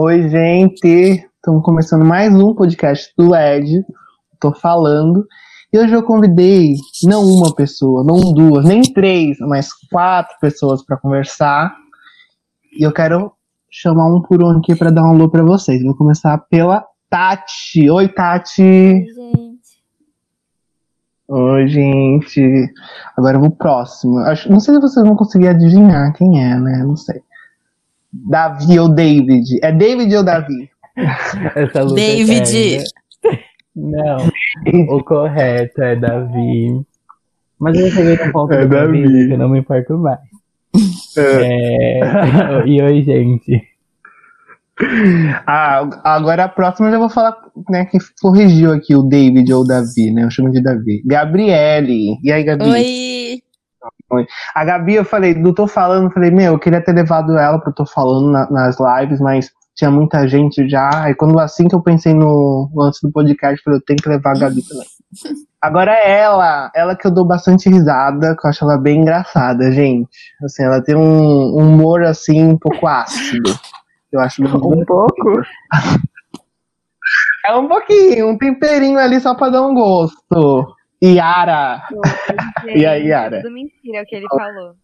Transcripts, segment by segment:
Oi, gente! Estamos começando mais um podcast do Ed. Tô falando. E hoje eu convidei não uma pessoa, não duas, nem três, mas quatro pessoas para conversar. E eu quero chamar um por um aqui para dar um alô para vocês. Vou começar pela Tati. Oi, Tati! Oi, gente. Oi, gente. Agora eu vou pro próximo. Acho, não sei se vocês vão conseguir adivinhar quem é, né? Não sei. Davi ou David? É David ou Davi? Essa luta David. eterna. Não, o correto é Davi. Mas eu cheguei num ponto É da minha Davi. vida que eu não me importo mais. É... E oi, gente. Ah, agora a próxima eu já vou falar, né, que corrigiu aqui o David ou o Davi, né? Eu chamo de Davi. Gabriele. E aí, Gabi? Oi. A Gabi, eu falei, do Tô Falando, falei, meu, eu queria ter levado ela pro Tô Falando na- nas lives, mas tinha muita gente já. Aí quando assim que eu pensei no antes do podcast, eu falei, eu tenho que levar a Gabi também. Agora é ela, ela que eu dou bastante risada, que eu acho ela bem engraçada, gente. Assim, ela tem um um humor assim um pouco ácido. Eu acho bem Um pouco? É um pouquinho, um temperinho ali só pra dar um gosto. Yara. E aí, Yara? Tudo mentira o que ele falou.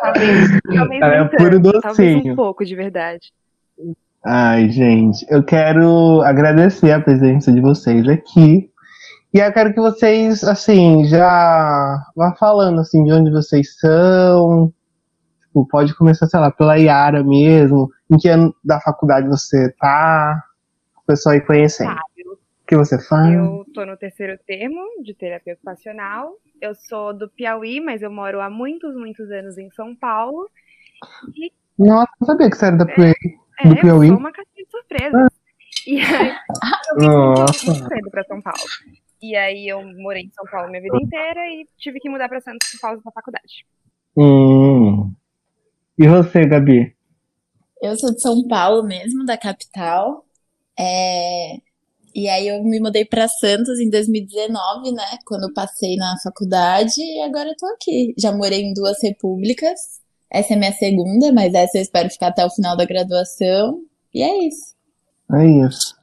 Talvez, talvez é puro tanto, talvez docinho. um pouco de verdade. Ai, gente, eu quero agradecer a presença de vocês aqui. E eu quero que vocês, assim, já vá falando, assim, de onde vocês são. Tipo, pode começar, sei lá, pela Yara mesmo. Em que ano da faculdade você tá? O pessoal aí conhecendo. Tá, que você faz? eu tô no terceiro termo de terapia ocupacional. Eu sou do Piauí, mas eu moro há muitos, muitos anos em São Paulo. Nossa, não sabia que você era da Piauí. É, Do eu Piauí? sou uma caixinha de surpresa. E aí, eu vim muito cedo pra São Paulo. E aí eu morei em São Paulo minha vida inteira e tive que mudar pra Santos por causa da faculdade. Hum. E você, Gabi? Eu sou de São Paulo mesmo, da capital. É, E aí eu me mudei pra Santos em 2019, né? Quando eu passei na faculdade e agora eu tô aqui. Já morei em duas repúblicas. Essa é minha segunda, mas essa eu espero ficar até o final da graduação. E é isso. É isso.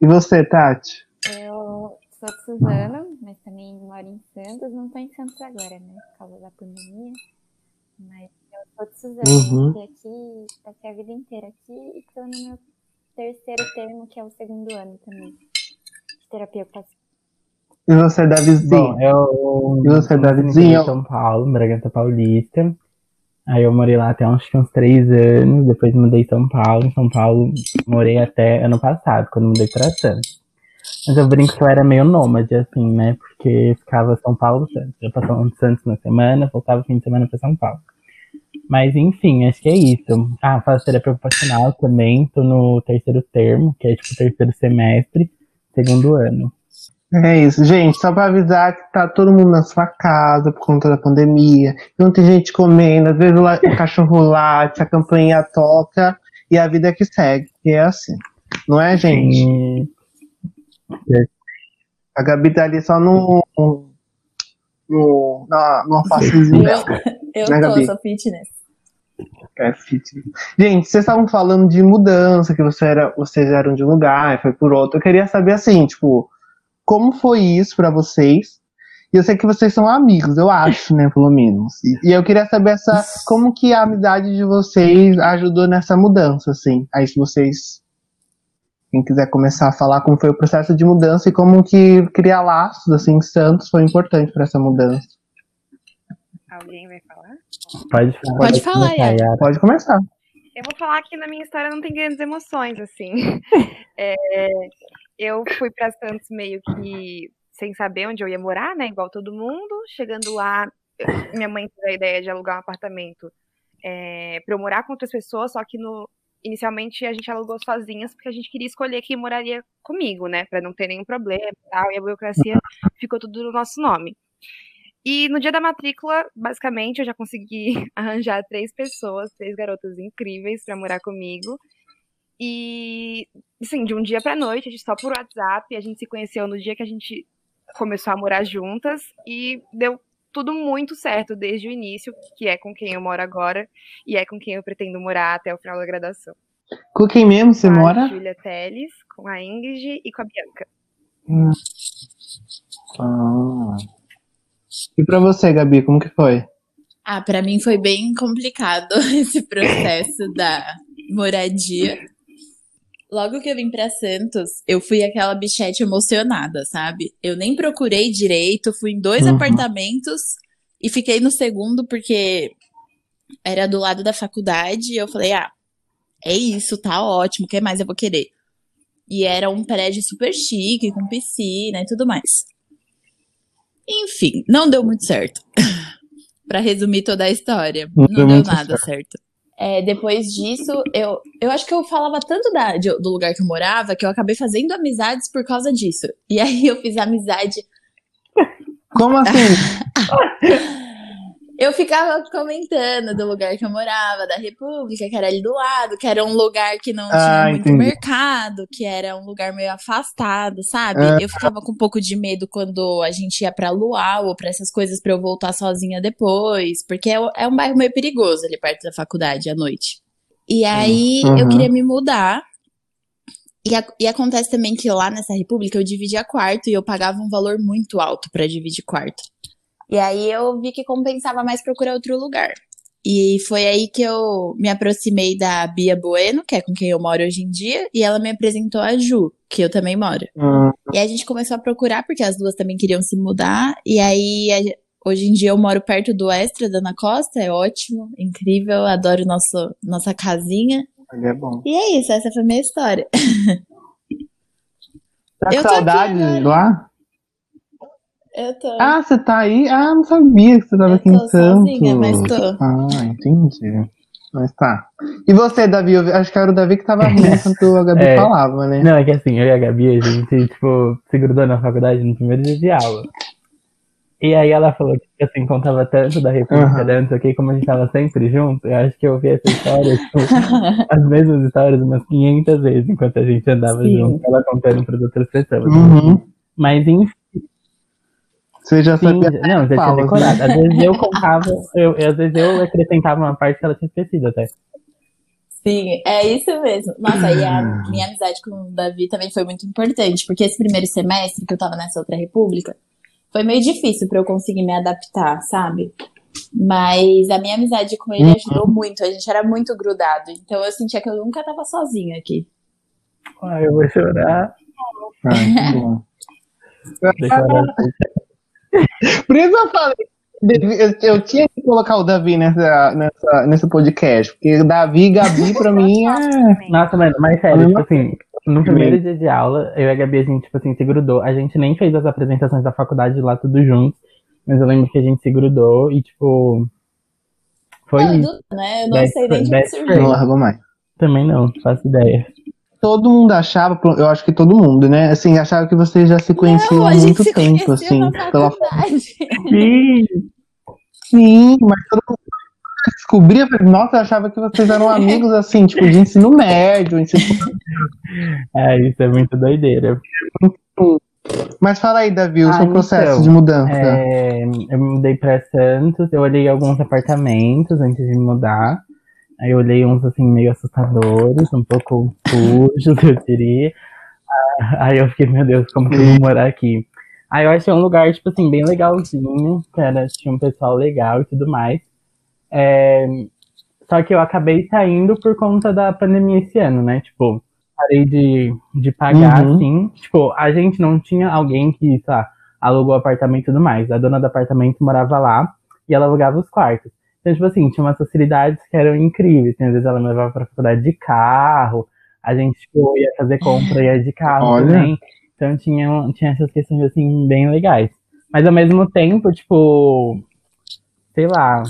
E você, Tati? Eu sou de Suzano, mas também moro em Santos. Não tô em Santos agora, né? Por causa da pandemia. Mas eu sou de Suzano. Uhum. Fiquei aqui, passei a vida inteira aqui e tô no meu terceiro termo, que é o segundo ano também. De terapia ocupacional. E você, Davizinho? Bom, eu E você, Davizinho? em São Paulo, Bragança Paulista. Aí eu morei lá até uns, acho que uns três anos, depois mudei em São Paulo. Em São Paulo morei até ano passado, quando mudei pra Santos. Mas eu brinco que eu era meio nômade, assim, né? Porque ficava São Paulo, Santos. Eu passava em Santos na semana, voltava o fim de semana pra São Paulo. Mas enfim, acho que é isso. Ah, faço terapia ocupacional também, tô no terceiro termo, que é tipo terceiro semestre, segundo ano. É isso, gente. Só pra avisar que tá todo mundo na sua casa por conta da pandemia. Não tem gente comendo, às vezes o cachorro late, a campainha toca e a vida que segue. E é assim. Não é, gente? E A Gabi tá ali só no. no na, no alfacezinho dela. Eu Né, tô, sou fitness. É fit. Gente, vocês estavam falando de mudança, que você era, vocês eram de um lugar e foi por outro. Eu queria saber assim, tipo, como foi isso pra vocês? E eu sei que vocês são amigos, eu acho, né, pelo menos. E, e eu queria saber essa, como que a amizade de vocês ajudou nessa mudança, assim. Aí se vocês, quem quiser começar a falar como foi o processo de mudança e como que criar laços, assim, Santos foi importante pra essa mudança. Alguém vai falar? pode falar. Pode falar, começar. Pode começar. Eu vou falar que na minha história não tem grandes emoções, assim. É, eu fui pra Santos meio que sem saber onde eu ia morar, né? Igual todo mundo. Chegando lá, minha mãe teve a ideia de alugar um apartamento é, pra eu morar com outras pessoas, só que no, inicialmente a gente alugou sozinhas porque a gente queria escolher quem moraria comigo, né? Pra não ter nenhum problema e tal. E a burocracia ficou tudo no nosso nome. E no dia da matrícula, basicamente, eu já consegui arranjar três pessoas, três garotas incríveis pra morar comigo. E, assim, de um dia pra noite, a gente só por WhatsApp, a gente se conheceu no dia que a gente começou a morar juntas e deu tudo muito certo desde o início, que é com quem eu moro agora e é com quem eu pretendo morar até o final da graduação. Com quem mesmo você com mora? a Júlia Teles, com a Ingrid e com a Bianca. Ah. E pra você, Gabi, como que foi? Ah, pra mim foi bem complicado esse processo da moradia. Logo que eu vim pra Santos, eu fui aquela bichete emocionada, sabe? Eu nem procurei direito, fui em dois Uhum. apartamentos e fiquei no segundo porque era do lado da faculdade e eu falei: "Ah, é isso, tá ótimo, o que mais eu vou querer?" E era um prédio super chique, com piscina e tudo mais. Enfim, não deu muito certo. Pra resumir toda a história, Não não, deu deu nada certo. É, depois disso, eu, eu acho que eu falava tanto da, de- do lugar que eu morava que eu acabei fazendo amizades por causa disso. E aí eu fiz amizade. Como assim? Eu ficava comentando do lugar que eu morava, da República, que era ali do lado, que era um lugar que não Ah, tinha muito entendi. mercado, que era um lugar meio afastado, sabe? Ah. Eu ficava com um pouco de medo quando a gente ia pra Luau ou pra essas coisas pra eu voltar sozinha depois, porque é, é um bairro meio perigoso ali perto da faculdade à noite. E aí eu Uhum. queria me mudar. E, a- e acontece também que lá nessa república eu dividia quarto e eu pagava um valor muito alto pra dividir quarto. E aí eu vi que compensava mais procurar outro lugar. E foi aí que eu me aproximei da Bia Bueno, que é com quem eu moro hoje em dia, e ela me apresentou a Ju, que eu também moro. Hum, E a gente começou a procurar, porque as duas também queriam se mudar. E aí, a- hoje em dia eu moro perto do Extra da Ana Costa, é ótimo, incrível, adoro nosso, nossa casinha. é bom. E é isso, essa foi a minha história. Tá Eu saudade lá? Eu tô. Ah, você tá aí? Ah, não sabia que você tava Eu aqui em tô Santos. sozinha, mas tô. Ah, entendi. Mas tá. E você, Davi? Eu acho que era o Davi que tava rindo enquanto a Gabi É. falava, né? Não, é que assim, eu e a Gabi, a gente, tipo, se grudou na faculdade no primeiro dia de aula. E aí ela falou que, assim, contava tanto da República, Aham. tanto aqui, como a gente tava sempre junto, eu acho que eu ouvi essa história, tipo, as mesmas histórias umas 500 vezes enquanto a gente andava Sim. junto, ela contando para outras pessoas. Uhum. Mas, enfim, Você já sim, sabia. não, já tinha né? decorado. Às vezes eu contava, eu, às vezes eu acrescentava uma parte que ela tinha esquecido até. Sim, é isso mesmo. Nossa, e a minha amizade com o Davi também foi muito importante, porque esse primeiro semestre que eu tava nessa outra república foi meio difícil pra eu conseguir me adaptar, sabe? Mas a minha amizade com ele ajudou muito, a gente era muito grudado, então eu sentia que eu nunca tava sozinha aqui. Ai, eu vou chorar. Ah, que bom. Por isso eu falei. Eu, tinha que colocar o Davi nessa, nessa, nesse podcast, porque Davi e Gabi, pra mim, é. Nossa, mano, mas sério, tipo assim, no primeiro dia de aula, eu e a Gabi, a gente, tipo assim, se grudou. A gente nem fez as apresentações da faculdade lá tudo juntos, mas eu lembro que a gente se grudou e, tipo, foi Não, né? Eu não Best sei nem de onde surgiu. Não largou mais. Também não, faço ideia. Todo mundo achava, eu acho que todo mundo, né? Assim, achava que vocês já se conheciam Não, há muito se tempo, assim. na Pela... Sim! Sim, mas todo mundo descobria, nossa, eu achava que vocês eram amigos, assim, tipo, de ensino médio, ensino É, isso é muito doideira. Mas fala aí, Davi, o Ah, seu processo então, de mudança. É, eu me mudei pra Santos, eu olhei alguns apartamentos antes de me mudar. Aí eu olhei uns assim meio assustadores, um pouco sujos, eu diria. Ah, Aí eu fiquei, meu Deus, como que eu vou morar aqui? Aí eu achei um lugar, tipo assim, bem legalzinho, que era, tinha um pessoal legal e tudo mais. É, só que eu acabei saindo por conta da pandemia esse ano, né? Tipo, parei de, de pagar, Uhum. assim. Tipo, a gente não tinha alguém que, sei lá, alugou apartamento e tudo mais. A dona do apartamento morava lá e ela alugava os quartos. Então, tipo assim, tinha umas facilidades que eram incríveis. Assim, às vezes ela me levava pra faculdade de carro, a gente tipo, ia fazer compra e ia de carro Olha. também. Então tinha, tinha essas questões assim bem legais. Mas ao mesmo tempo, tipo, sei lá,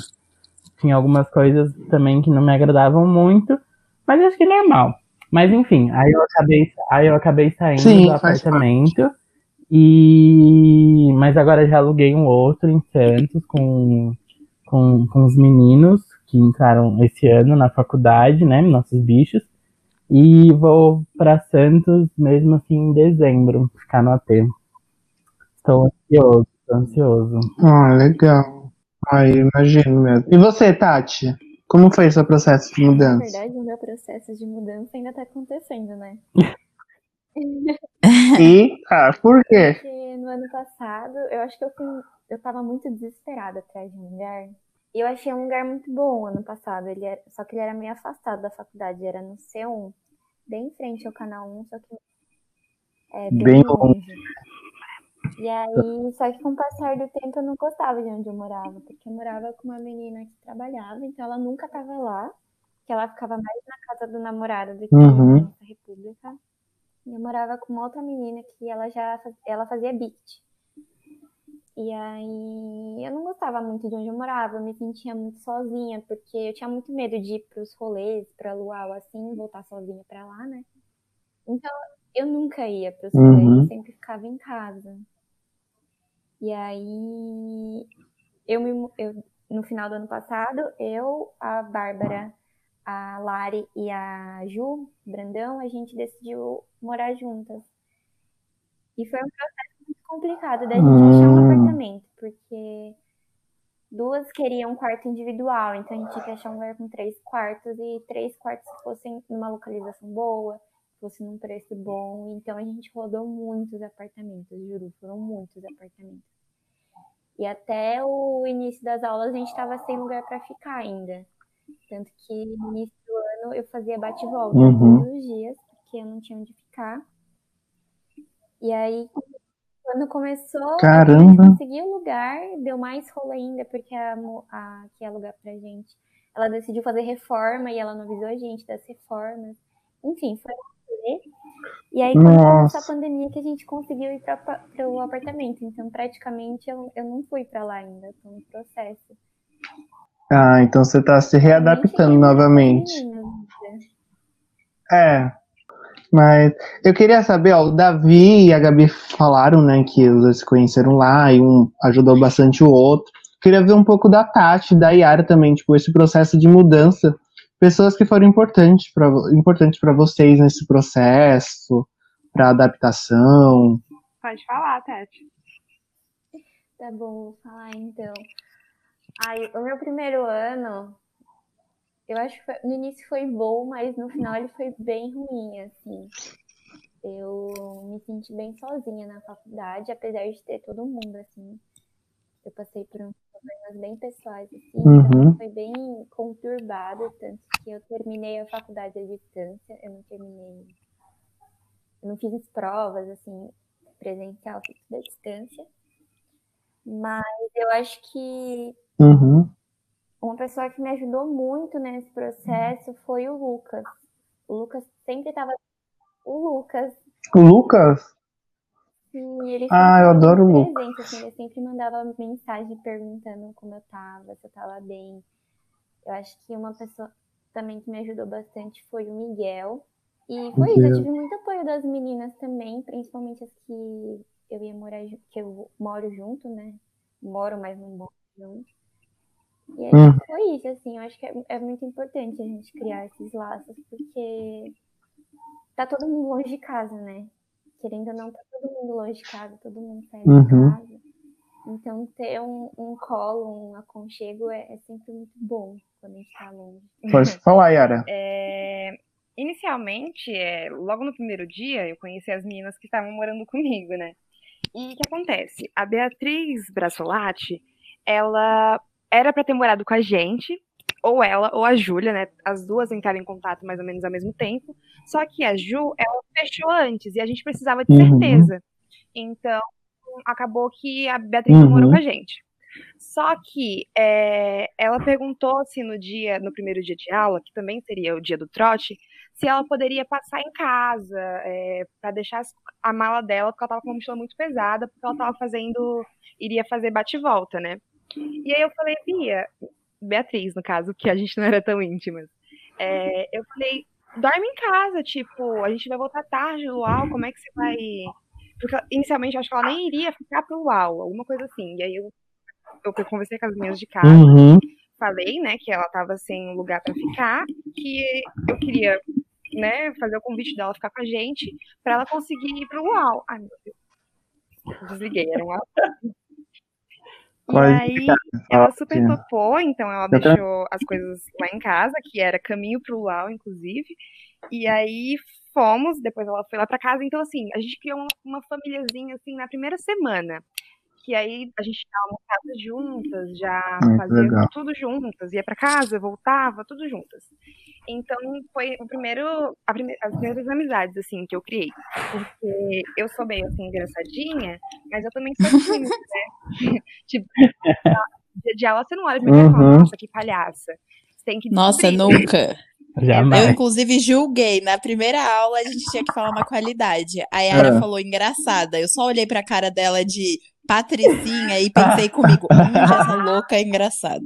tinha algumas coisas também que não me agradavam muito, mas acho que é normal. Mas enfim, aí eu acabei, aí eu acabei saindo Sim, do apartamento e mas agora já aluguei um outro em Santos com, com, com os meninos que entraram esse ano na faculdade, né, nossos bichos. E vou pra Santos mesmo assim em dezembro, ficar no AP. Estou ansioso, Tô ansioso. Ah, legal. Ai, imagino mesmo. E você, Tati? Como foi seu processo de Na mudança? verdade, o meu processo de mudança ainda tá acontecendo, né? E, ah, por quê? Porque no ano passado, eu acho que eu fui, eu tava muito desesperada atrás de um lugar. E eu achei um lugar muito bom ano passado. Ele era, só que ele era meio afastado da faculdade, era no C1, bem em frente ao canal 1, só que é bem, Bem longe. E aí, só que com o passar do tempo eu não gostava de onde eu morava, porque eu morava com uma menina que trabalhava, então ela nunca tava lá, que ela ficava mais na casa do namorado do que Uhum. na república. Eu morava com uma outra menina que ela já faz- ela fazia beat. E aí eu não gostava muito de onde eu morava, eu me sentia muito sozinha, porque eu tinha muito medo de ir pros rolês, pra luau assim, voltar sozinha pra lá, né? Então eu nunca ia pros rolês, Uhum. eu sempre ficava em casa. E aí eu me eu, no final do ano passado, eu, a Bárbara, a Lari e a Ju Brandão, a gente decidiu morar juntas. E foi um processo muito complicado da gente achar um Hum. apartamento, porque duas queriam um quarto individual, então a gente tinha que achar um lugar com três quartos e três quartos que fossem numa localização boa, fosse num preço bom. Então a gente rodou muitos apartamentos, juro, foram muitos apartamentos. E até o início das aulas a gente estava sem lugar para ficar ainda. Tanto que no início do ano eu fazia bate e volta Uhum. todos os dias, porque eu não tinha onde ficar. E aí, quando começou, Caramba. a gente conseguiu o lugar, deu mais rolo ainda, porque a, a que ia alugar pra gente, ela decidiu fazer reforma e ela não avisou a gente das reformas. Enfim, foi. E aí, quando começou a Nossa. pandemia, que a gente conseguiu ir para o apartamento. Então, praticamente, eu, eu não fui para lá ainda, tô no processo. Ah, então você tá se readaptando novamente. É. Mas eu queria saber, ó, o Davi e a Gabi falaram, né, que os dois se conheceram lá e um ajudou bastante o outro. Queria ver um pouco da Tati, da Yara também, tipo, esse processo de mudança. Pessoas que foram importantes para importantes para vocês nesse processo, para adaptação. Pode falar, Tati. Tá bom, vou falar então. Ai, o meu primeiro ano, eu acho que foi- no início foi bom, mas no final ele foi bem ruim, assim. Eu me senti bem sozinha na faculdade, apesar de ter todo mundo, assim. Eu passei por uns problemas bem pessoais, assim, Uhum. então foi bem conturbado, tanto que eu terminei a faculdade à distância, eu não terminei, eu não fiz provas, assim, presencial, fiz tudo à distância. Mas eu acho que Uhum. uma pessoa que me ajudou muito nesse processo foi o Lucas. O Lucas sempre estava. O Lucas, O Lucas? sim, Ah, eu adoro o Lucas. assim, ele sempre mandava mensagem perguntando como eu tava, se eu tava bem. Eu acho que uma pessoa também que me ajudou bastante foi o Miguel. E foi isso, eu tive muito apoio das meninas também, principalmente as que eu ia morar, que eu moro junto, né? Moro, mas não moro junto. E aí Hum. foi isso, assim, eu acho que é, é muito importante a gente criar esses laços, porque tá todo mundo longe de casa, né? Querendo ou não, tá todo mundo longe de casa, todo mundo sai de Uhum. casa. Então ter um, um colo, um aconchego é, é sempre muito bom quando a gente tá longe. Pode falar, Yara. É, inicialmente, é, logo no primeiro dia, eu conheci as meninas que estavam morando comigo, né? E o que acontece? A Beatriz Brassolati, ela era para ter morado com a gente, ou ela ou a Júlia, né? As duas entraram em contato mais ou menos ao mesmo tempo. Só que a Ju, ela fechou antes e a gente precisava de Uhum. certeza. Então, acabou que a Beatriz não morou Uhum. com a gente. Só que é, ela perguntou se no dia, no primeiro dia de aula, que também seria o dia do trote, se ela poderia passar em casa é, para deixar a mala dela, porque ela tava com uma mochila muito pesada, porque ela tava fazendo, iria fazer bate-volta, né? E aí eu falei, Bia, Beatriz, no caso, que a gente não era tão íntimas. É, eu falei, dorme em casa, tipo, a gente vai voltar tarde do UAU, como é que você vai. Porque inicialmente eu acho que ela nem iria ficar pro UAU, alguma coisa assim. E aí eu, eu conversei com as meninas de casa, Uhum. falei, né, que ela tava sem lugar pra ficar, que eu queria, né, fazer o convite dela ficar com a gente, pra ela conseguir ir pro UAU. Ai, meu Deus. Desliguei, era um E Pode aí ficar, ela super ótimo. topou, então ela Eu deixou as coisas lá em casa, que era caminho pro luau, inclusive. E aí fomos, depois ela foi lá pra casa. Então, assim, a gente criou uma, uma famíliazinha, assim, na primeira semana. Que aí a gente tava na casa juntas, já Muito fazia legal. tudo juntas, ia pra casa, voltava, tudo juntas. Então, foi o primeiro, a prime- as primeiras amizades, assim, que eu criei. Porque eu sou meio, assim, engraçadinha, mas eu também sou tímida, né? tipo, dia de aula você não olha pra mim e fala, Uhum. nossa, que palhaça. Você tem que Nossa, descobrir. nunca. Eu, Jamais. inclusive, julguei. Na primeira aula, a gente tinha que falar uma qualidade. A Yara É. falou engraçada. Eu só olhei pra cara dela de patricinha e pensei comigo, hum, essa louca é engraçada.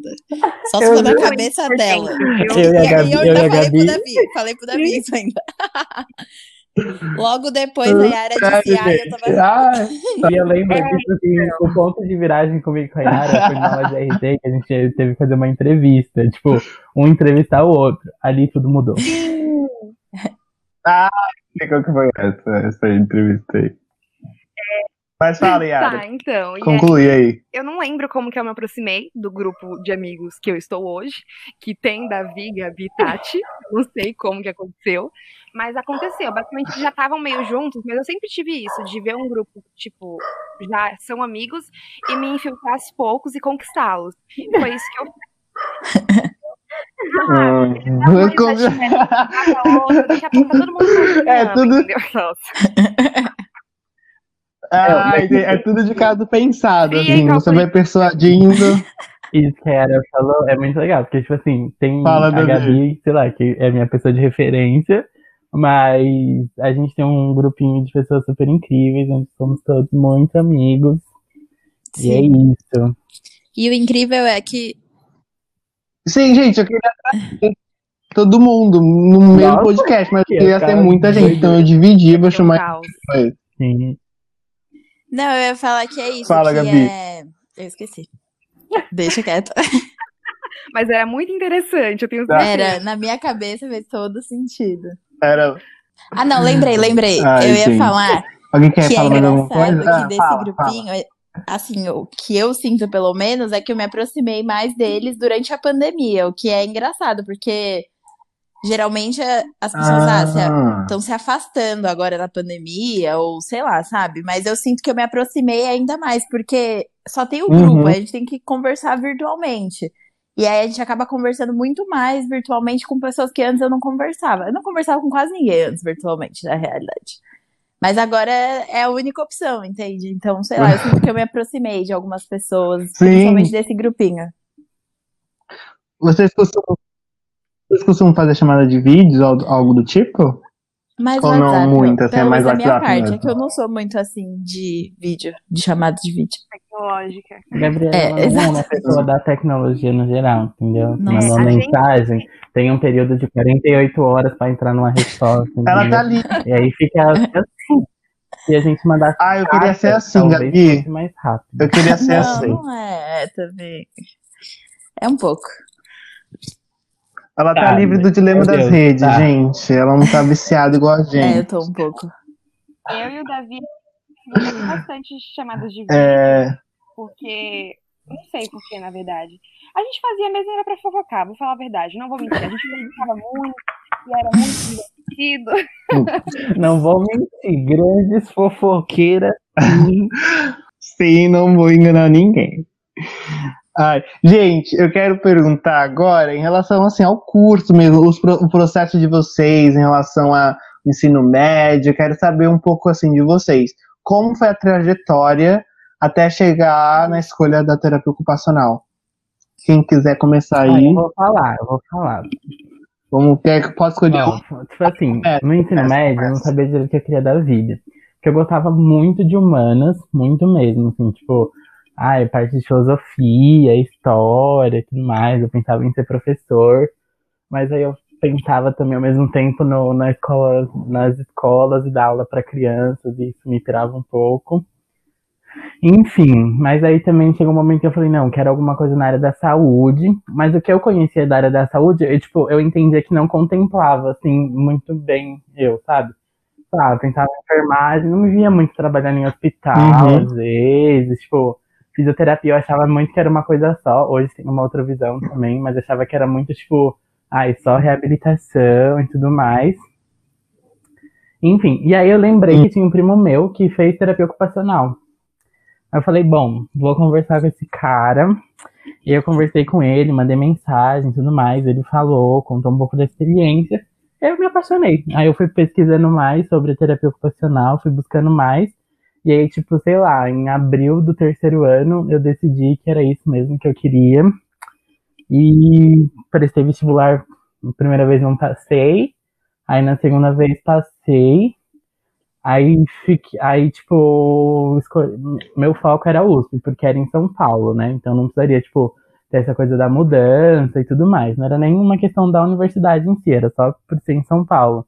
Só se Eu for na cabeça dela. Eu e a E, Gabi, e eu eu ainda falei pro. Davi. Falei pro Davi isso ainda. Logo depois, a Yara disse, ai, eu tava... Ai, E eu lembro que, tipo assim, o ponto de viragem comigo com a Yara foi na aula de RT que a gente teve que fazer uma entrevista. Tipo, um entrevistar o outro. Ali tudo mudou. qual que foi essa, essa entrevista aí? Mas fala, Yara. Tá, então. Conclui aí. eu não lembro como que eu me aproximei do grupo de amigos que eu estou hoje, que tem Davi, Gabi, Tati. Não sei como que aconteceu, mas aconteceu. Basicamente já estavam meio juntos, mas eu sempre tive isso, de ver um grupo, tipo, já são amigos e me infiltrar aos poucos e conquistá-los. Foi isso que eu Hum. fiz. Com- Daqui a pouco tá todo mundo É tudo- entendeu? Nossa. Ah, entendi. é tudo de caso pensado, Sim, assim. Você calculei. vai persuadindo. Isso que a falou é muito legal, porque, tipo assim, tem Fala, a. Gabi, sei lá, que é minha pessoa de referência, mas a gente tem um grupinho de pessoas super incríveis, onde somos todos muito amigos. E é Sim. isso. E o incrível é que Sim, gente, eu queria todo mundo no mesmo Nossa, podcast, mas que queria ter muita gente, então eu dividi, vou chamar. Sim. Não, eu ia falar que é isso. Fala, que Gabi. É... Eu esqueci. Deixa quieto. Mas era muito interessante, eu tenho Tá. certeza. Era, na minha cabeça fez todo sentido. Era... Ah, não, lembrei, lembrei. Ai, eu ia gente. falar Alguém quer que é falar mais alguma engraçado coisa? que Ah, desse fala, fala. grupinho, é- assim, o que eu sinto pelo menos é que eu me aproximei mais deles durante a pandemia, o que é engraçado, porque geralmente é- as pessoas ah, se Ah, estão se afastando agora na pandemia, ou sei lá, sabe? Mas eu sinto que eu me aproximei ainda mais, porque só tem o grupo, Uhum. a gente tem que conversar virtualmente. E aí a gente acaba conversando muito mais virtualmente com pessoas que antes eu não conversava. Eu não conversava com quase ninguém antes virtualmente, na realidade. Mas agora é é a única opção, entende? Então, sei lá, eu sinto que eu me aproximei de algumas pessoas, Sim. principalmente desse grupinho. Vocês costumam, vocês costumam fazer chamada de vídeos ou algo do tipo? Mas Ou não WhatsApp, muito, assim, é mais WhatsApp parte, é mesmo? que eu não sou muito assim de vídeo, de chamada de vídeo. Tecnológica. Gabriela É, não é uma pessoa da tecnologia no geral, entendeu? Não Mandou mensagem, tem um período de 48 horas pra entrar numa resposta. Ela tá ali. E aí fica assim. Se a gente mandasse Ah, eu queria ser assim, Gabi. mais rápido. Eu queria ser não, assim. não é, também. É um pouco. Ela tá Tá, livre do dilema das Deus, redes, tá. gente. Ela não tá viciada igual a É, eu gente. tô um pouco. Eu e o Davi fizemos bastante chamadas de vídeo, É, porque. Não sei porquê, na verdade. A gente fazia mesmo era pra fofocar, vou falar a verdade, não vou mentir. A gente brincava muito e era muito divertido. Não vou mentir, grandes fofoqueiras. sim, não vou enganar ninguém. Ai, gente, eu quero perguntar agora em relação assim ao curso mesmo, os o processo de vocês em relação ao ensino médio. Eu quero saber um pouco assim de vocês. Como foi a trajetória até chegar na escolha da terapia ocupacional? Quem quiser começar Ah, aí, eu vou falar, eu vou falar. vamos quer posso escolher um? tipo assim, no ensino começa, médio eu não sabia direito o que eu queria da vida. Porque eu gostava muito de humanas, muito mesmo, assim, tipo, ai, parte de filosofia, história e tudo mais. Eu pensava em ser professor, mas aí eu pensava também ao mesmo tempo no, na escola, nas escolas e dar aula para crianças, e isso me tirava um pouco. Enfim, mas aí também chegou um momento que eu falei, não, quero alguma coisa na área da saúde, mas o que eu conhecia da área da saúde, eu, tipo, eu entendia que não contemplava, assim, muito bem eu, sabe? Sabe, pensava em enfermagem, não me via muito trabalhando em hospital, Uhum. às vezes, tipo, fisioterapia eu achava muito que era uma coisa só. Hoje tem uma outra visão também, mas achava que era muito tipo, ai, só reabilitação e tudo mais. Enfim, e aí eu lembrei que tinha um primo meu que fez terapia ocupacional. Aí eu falei, bom, vou conversar com esse cara. E eu conversei com ele, mandei mensagem e tudo mais. Ele falou, contou um pouco da experiência. Eu me apaixonei. Aí eu fui pesquisando mais sobre terapia ocupacional, fui buscando mais. E aí, tipo, sei lá, em abril do terceiro ano, eu decidi que era isso mesmo que eu queria. E prestei vestibular, primeira vez não passei. Aí na segunda vez passei. Aí, fiquei, aí tipo, escolhi, meu foco era USP, porque era em São Paulo, né? Então não precisaria, tipo, ter essa coisa da mudança e tudo mais. Não era nenhuma questão da universidade em si, era só por ser em São Paulo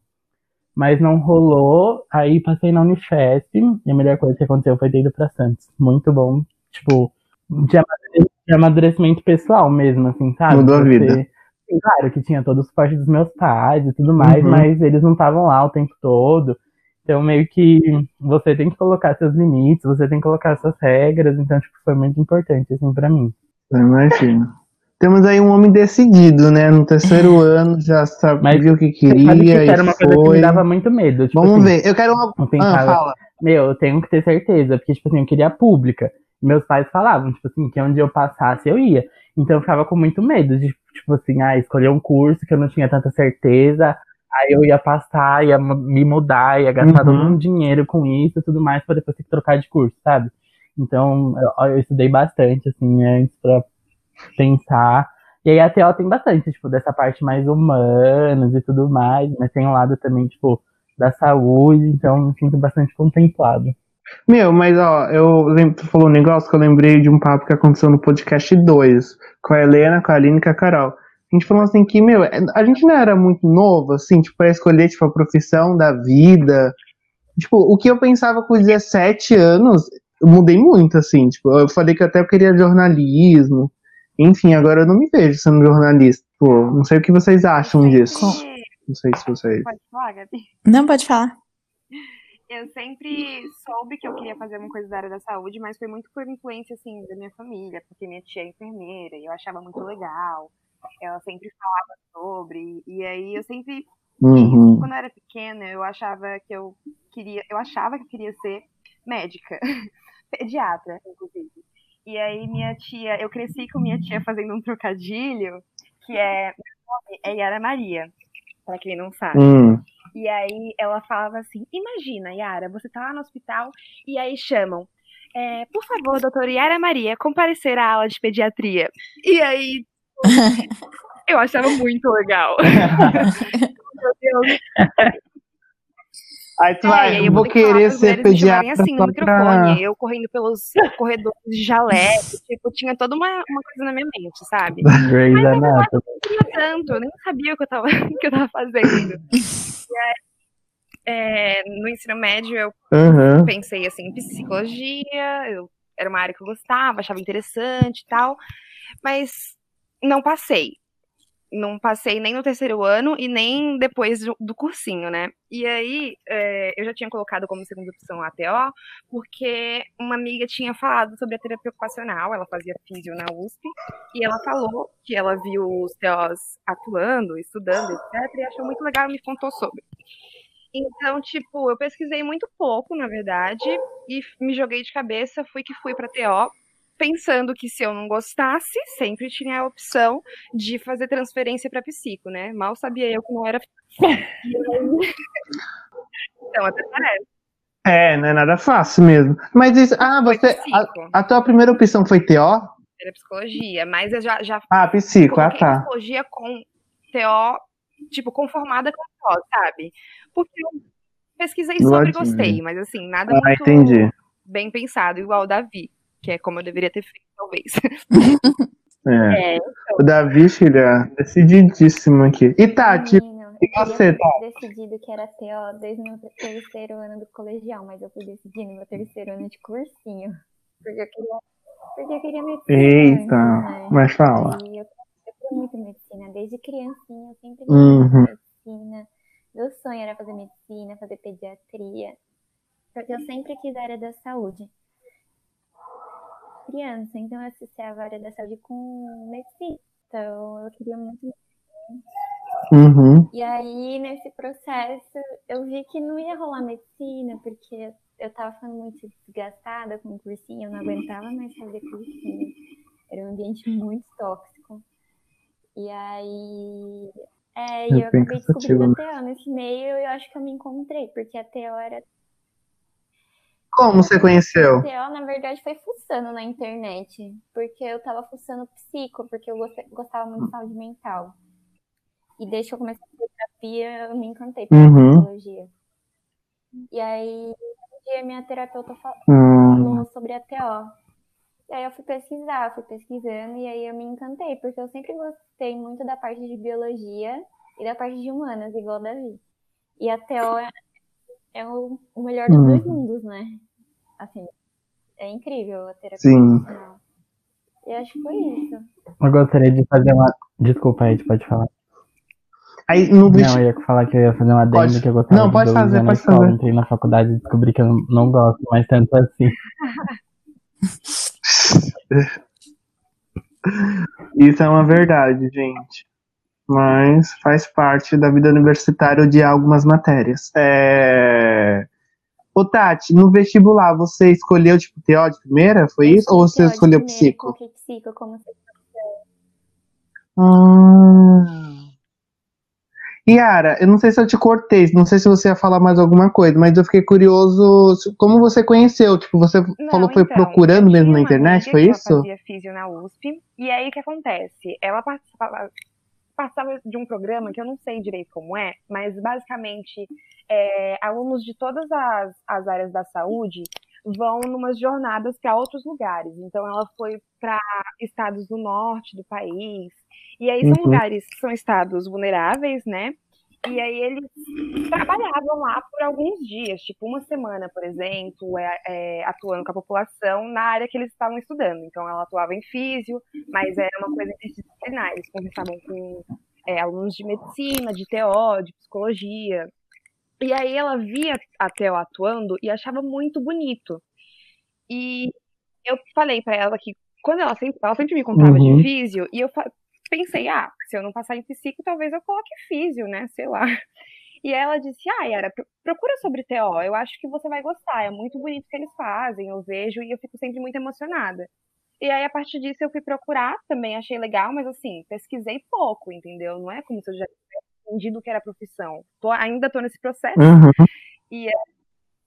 mas não rolou. Aí passei na Unifesp e a melhor coisa que aconteceu foi ter ido pra Santos. Muito bom, tipo, de amadurecimento pessoal mesmo, assim, sabe? Mudou a vida. Claro que tinha todo o suporte dos meus pais e tudo mais, uhum. mas eles não estavam lá o tempo todo. Então, meio que você tem que colocar seus limites, você tem que colocar suas regras. Então, tipo, foi muito importante, assim, pra mim. Eu imagino. Temos aí um homem decidido, né? No terceiro ano já sabia o que queria. Sabe que era uma foi. coisa que me dava muito medo. Tipo Vamos assim, ver. Eu quero uma. Eu pensava, ah, fala. Meu, eu tenho que ter certeza, porque, tipo assim, eu queria pública. Meus pais falavam, tipo assim, que onde eu passasse eu ia. Então eu ficava com muito medo de, tipo assim, ah, escolher um curso que eu não tinha tanta certeza. Aí eu ia passar, ia me mudar, ia gastar uhum. todo um dinheiro com isso e tudo mais, pra depois ter que trocar de curso, sabe? Então eu, eu estudei bastante, assim, antes pra pensar. E aí a TO tem bastante, tipo, dessa parte mais humanas e tudo mais, mas tem um lado também, tipo, da saúde, então me sinto bastante contemplado. Meu, mas ó, eu lembro, tu falou um negócio que eu lembrei de um papo que aconteceu no podcast 2, com a Helena, com a Aline e com a Carol. A gente falou assim que, meu, a gente não era muito novo, assim, tipo, pra escolher, tipo, a profissão da vida. Tipo, o que eu pensava com 17 anos, eu mudei muito, assim, tipo, eu falei que até eu queria jornalismo, enfim, agora eu não me vejo sendo jornalista. Pô, não sei o que vocês acham disso. Não sei se vocês. Pode falar, Gabi? Não, pode falar. Eu sempre soube que eu queria fazer uma coisa da área da saúde, mas foi muito por influência, assim, da minha família, porque minha tia é enfermeira e eu achava muito legal. Ela sempre falava sobre, e aí eu sempre, uhum. quando eu era pequena, eu achava que eu queria, eu achava que eu queria ser médica, pediatra, inclusive. E aí minha tia, eu cresci com minha tia fazendo um trocadilho, que é, é Yara Maria, para quem não sabe. Hum. E aí ela falava assim: Imagina, Yara, você tá lá no hospital e aí chamam. É, por favor, doutora Yara Maria, comparecer à aula de pediatria. E aí, eu achava muito legal. Meu Deus. Aí tu vai, é, aí eu vou, querer ser pediatra. assim no microfone, pra... eu correndo pelos corredores de jaleco, tipo, tinha toda uma, uma coisa na minha mente, sabe? Grey's Mas eu não sabia tanto, eu nem sabia o que eu tava, que eu tava fazendo. E aí, é, no ensino médio eu uhum. pensei assim, em psicologia, eu, era uma área que eu gostava, achava interessante e tal, mas não passei não passei nem no terceiro ano e nem depois do, cursinho, né? E aí é, eu já tinha colocado como segunda opção a ATO, porque uma amiga tinha falado sobre a terapia ocupacional, ela fazia físio na USP, e ela falou que ela viu os TOs atuando, estudando, etc, e achou muito legal e me contou sobre. Então, tipo, eu pesquisei muito pouco, na verdade, e me joguei de cabeça, fui que fui para TO, pensando que se eu não gostasse, sempre tinha a opção de fazer transferência para psico, né? Mal sabia eu que não era. então, até parece. É, não é nada fácil mesmo. Mas isso. Ah, você. A, a, tua primeira opção foi TO? Era psicologia, mas eu já. já ah, psico, ah, tá. Psicologia com TO, tipo, conformada com TO, sabe? Porque eu pesquisei sobre e gostei, mas assim, nada ah, muito entendi. bem pensado, igual o Davi que é como eu deveria ter feito, talvez. É. é então. O Davi, filha, decididíssimo aqui. E Tati, Menino, e você, Tati? decidido que era TO desde o meu terceiro ano do colegial, mas eu fui decidir no meu terceiro ano de cursinho. Porque eu queria, porque eu queria medicina. Eita, né? mas fala. E eu, eu queria muito medicina, desde criancinha, eu sempre uhum. medicina. Meu sonho era fazer medicina, fazer pediatria. Porque eu sempre quis a área da saúde. Criança, então eu associava a área da saúde com medicina. Então eu queria muito. Uhum. E aí, nesse processo, eu vi que não ia rolar medicina, porque eu tava ficando muito desgastada com o cursinho, eu não aguentava mais fazer cursinho. Era um ambiente muito tóxico. E aí. É, e eu acabei descobrindo a TO nesse meio e eu acho que eu me encontrei, porque a TO era Como você conheceu? TO, na verdade, foi fuçando na internet. Porque eu tava fuçando psico, porque eu gost- gostava muito de saúde mental. E desde que eu comecei a terapia, eu me encantei pela Uhum. psicologia. E aí, um dia minha terapeuta Hum, falou sobre a TO. E aí eu fui pesquisar, fui pesquisando, e aí eu me encantei, porque eu sempre gostei muito da parte de biologia e da parte de humanas, igual o Davi. E a TO é, é o, o melhor dos dois Uhum. mundos, né? Assim, é incrível a terapia Sim. E acho que foi isso. Eu gostaria de fazer uma. Desculpa, aí, pode falar. Aí no Não, eu ia falar que eu ia fazer uma adendo Pode. que eu gostava Não, de pode fazer, na pode escola. fazer. Entrei na faculdade e descobri que eu não, gosto mais tanto assim. Isso é uma verdade, gente. Mas faz parte da vida universitária odiar algumas matérias. É... Ô, Tati, no vestibular, você escolheu, tipo, TO de primeira? Foi Eu isso? Ou você escolheu primeira, psico? Coloquei psico como Ah. Yara, eu não sei se eu te cortei, não sei se você ia falar mais alguma coisa, mas eu fiquei curioso como você conheceu, tipo, você Não, falou que foi então, procurando eu mesmo na internet, foi isso? Ela fazia físio na USP. E aí o que acontece? Ela participava, participava de um programa que eu não sei direito como é, mas basicamente é, alunos de todas as, as áreas da saúde vão numas jornadas para outros lugares. Então ela foi para estados do norte do país. E aí são Uhum. lugares que são estados vulneráveis, né? E aí eles trabalhavam lá por alguns dias, tipo uma semana, por exemplo, é, é, atuando com a população na área que eles estavam estudando. Então ela atuava em físio, mas era uma coisa interdisciplinar. Eles conversavam com é, alunos de medicina, de TO, de psicologia. E aí ela via a TO atuando e achava muito bonito. E eu falei pra ela que quando ela sempre, ela sempre me contava Uhum. de físio, e eu pensei, ah, se eu não passar em psico, talvez eu coloque físio, né? Sei lá. E ela disse, ah, Yara, pro- procura sobre TO, eu acho que você vai gostar, é muito bonito o que eles fazem, eu vejo e eu fico sempre muito emocionada. E aí, a partir disso, eu fui procurar, também achei legal, mas assim, pesquisei pouco, entendeu? Não é como se eu já entendido o que era profissão. Tô, ainda tô nesse processo. Uhum. E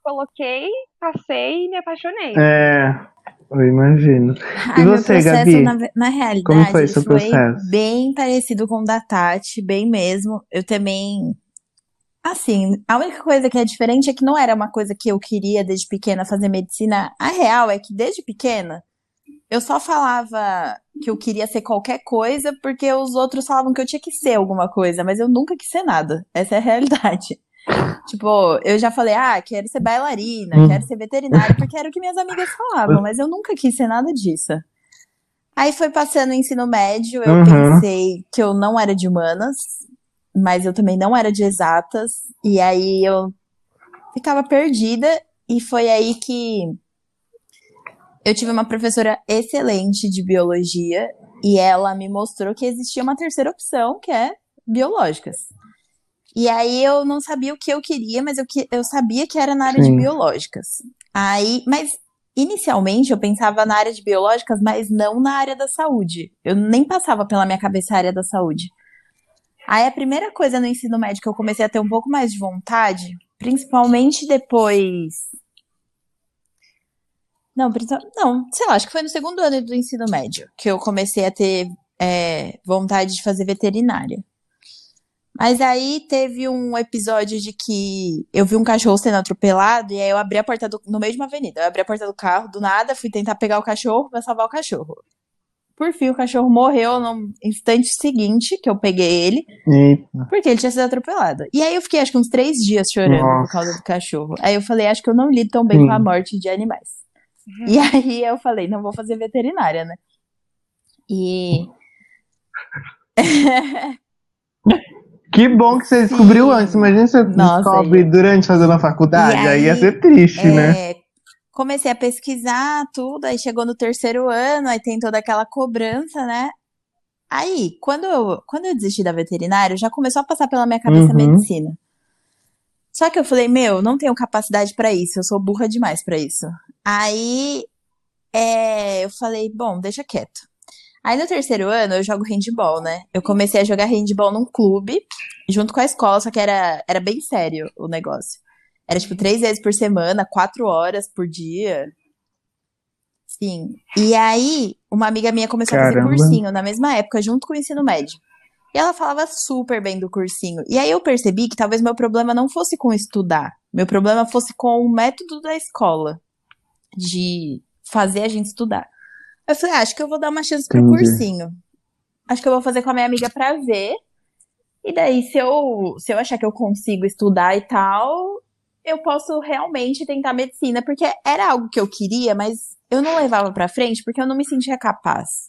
coloquei, passei e me apaixonei. É, eu imagino. Ai, meu você, processo, Gabi? na, na realidade, Como foi seu processo? bem parecido com o da Tati, bem mesmo. Eu também. Assim, a única coisa que é diferente é que não era uma coisa que eu queria desde pequena fazer medicina. A real é que desde pequena eu só falava que eu queria ser qualquer coisa porque os outros falavam que eu tinha que ser alguma coisa, mas eu nunca quis ser nada. Essa é a realidade. Tipo, eu já falei, ah, quero ser bailarina, Hum. quero ser veterinária, porque era o que minhas amigas falavam, mas eu nunca quis ser nada disso. Aí foi passando o ensino médio, eu Uhum. pensei que eu não era de humanas, mas eu também não era de exatas, e aí eu ficava perdida, e foi aí que eu tive uma professora excelente de biologia, e ela me mostrou que existia uma terceira opção, que é biológicas. E aí eu não sabia o que eu queria, mas eu, que, eu sabia que era na área de Sim. biológicas. Aí, mas inicialmente eu pensava na área de biológicas, mas não na área da saúde. Eu nem passava pela minha cabeça a área da saúde. Aí a primeira coisa no ensino médio que eu comecei a ter um pouco mais de vontade, principalmente depois. Não, não, sei lá, acho que foi no segundo ano do ensino médio que eu comecei a ter é, vontade de fazer veterinária. Mas aí teve um episódio de que eu vi um cachorro sendo atropelado e aí eu abri a porta do, no meio de uma avenida. Eu abri a porta do carro, do nada, fui tentar pegar o cachorro pra salvar o cachorro. Por fim, o cachorro morreu no instante seguinte que eu peguei ele, Eita. porque ele tinha sido atropelado. E aí eu fiquei acho que uns três dias chorando Nossa. por causa do cachorro. Aí eu falei, acho que eu não lido tão bem Sim. com a morte de animais. E aí eu falei, não vou fazer veterinária, né? E Que bom que você Sim. descobriu antes. Imagina se você Nossa, descobre durante fazendo a faculdade. E aí, ia aí, ser triste, né? É, comecei a pesquisar tudo, aí chegou no terceiro ano, aí tem toda aquela cobrança, né? Aí, quando eu, quando eu desisti da veterinária, já começou a passar pela minha cabeça a Uhum. medicina. Só que eu falei, meu, não tenho capacidade pra isso, eu sou burra demais pra isso. Aí, é, eu falei, bom, deixa quieto. Aí no terceiro ano eu jogo handball, né? Eu comecei a jogar handball num clube, junto com a escola, só que era, era bem sério o negócio. Era tipo três vezes por semana, quatro horas por dia. Sim. E aí, uma amiga minha começou a fazer Caramba. cursinho na mesma época, junto com o ensino médio. E ela falava super bem do cursinho. E aí eu percebi que talvez meu problema não fosse com estudar. Meu problema fosse com o método da escola. De fazer a gente estudar. Eu falei, ah, acho que eu vou dar uma chance pro Entendi. cursinho. Acho que eu vou fazer com a minha amiga pra ver. E daí, se eu, se eu achar que eu consigo estudar e tal, eu posso realmente tentar medicina, porque era algo que eu queria, mas eu não levava pra frente porque eu não me sentia capaz.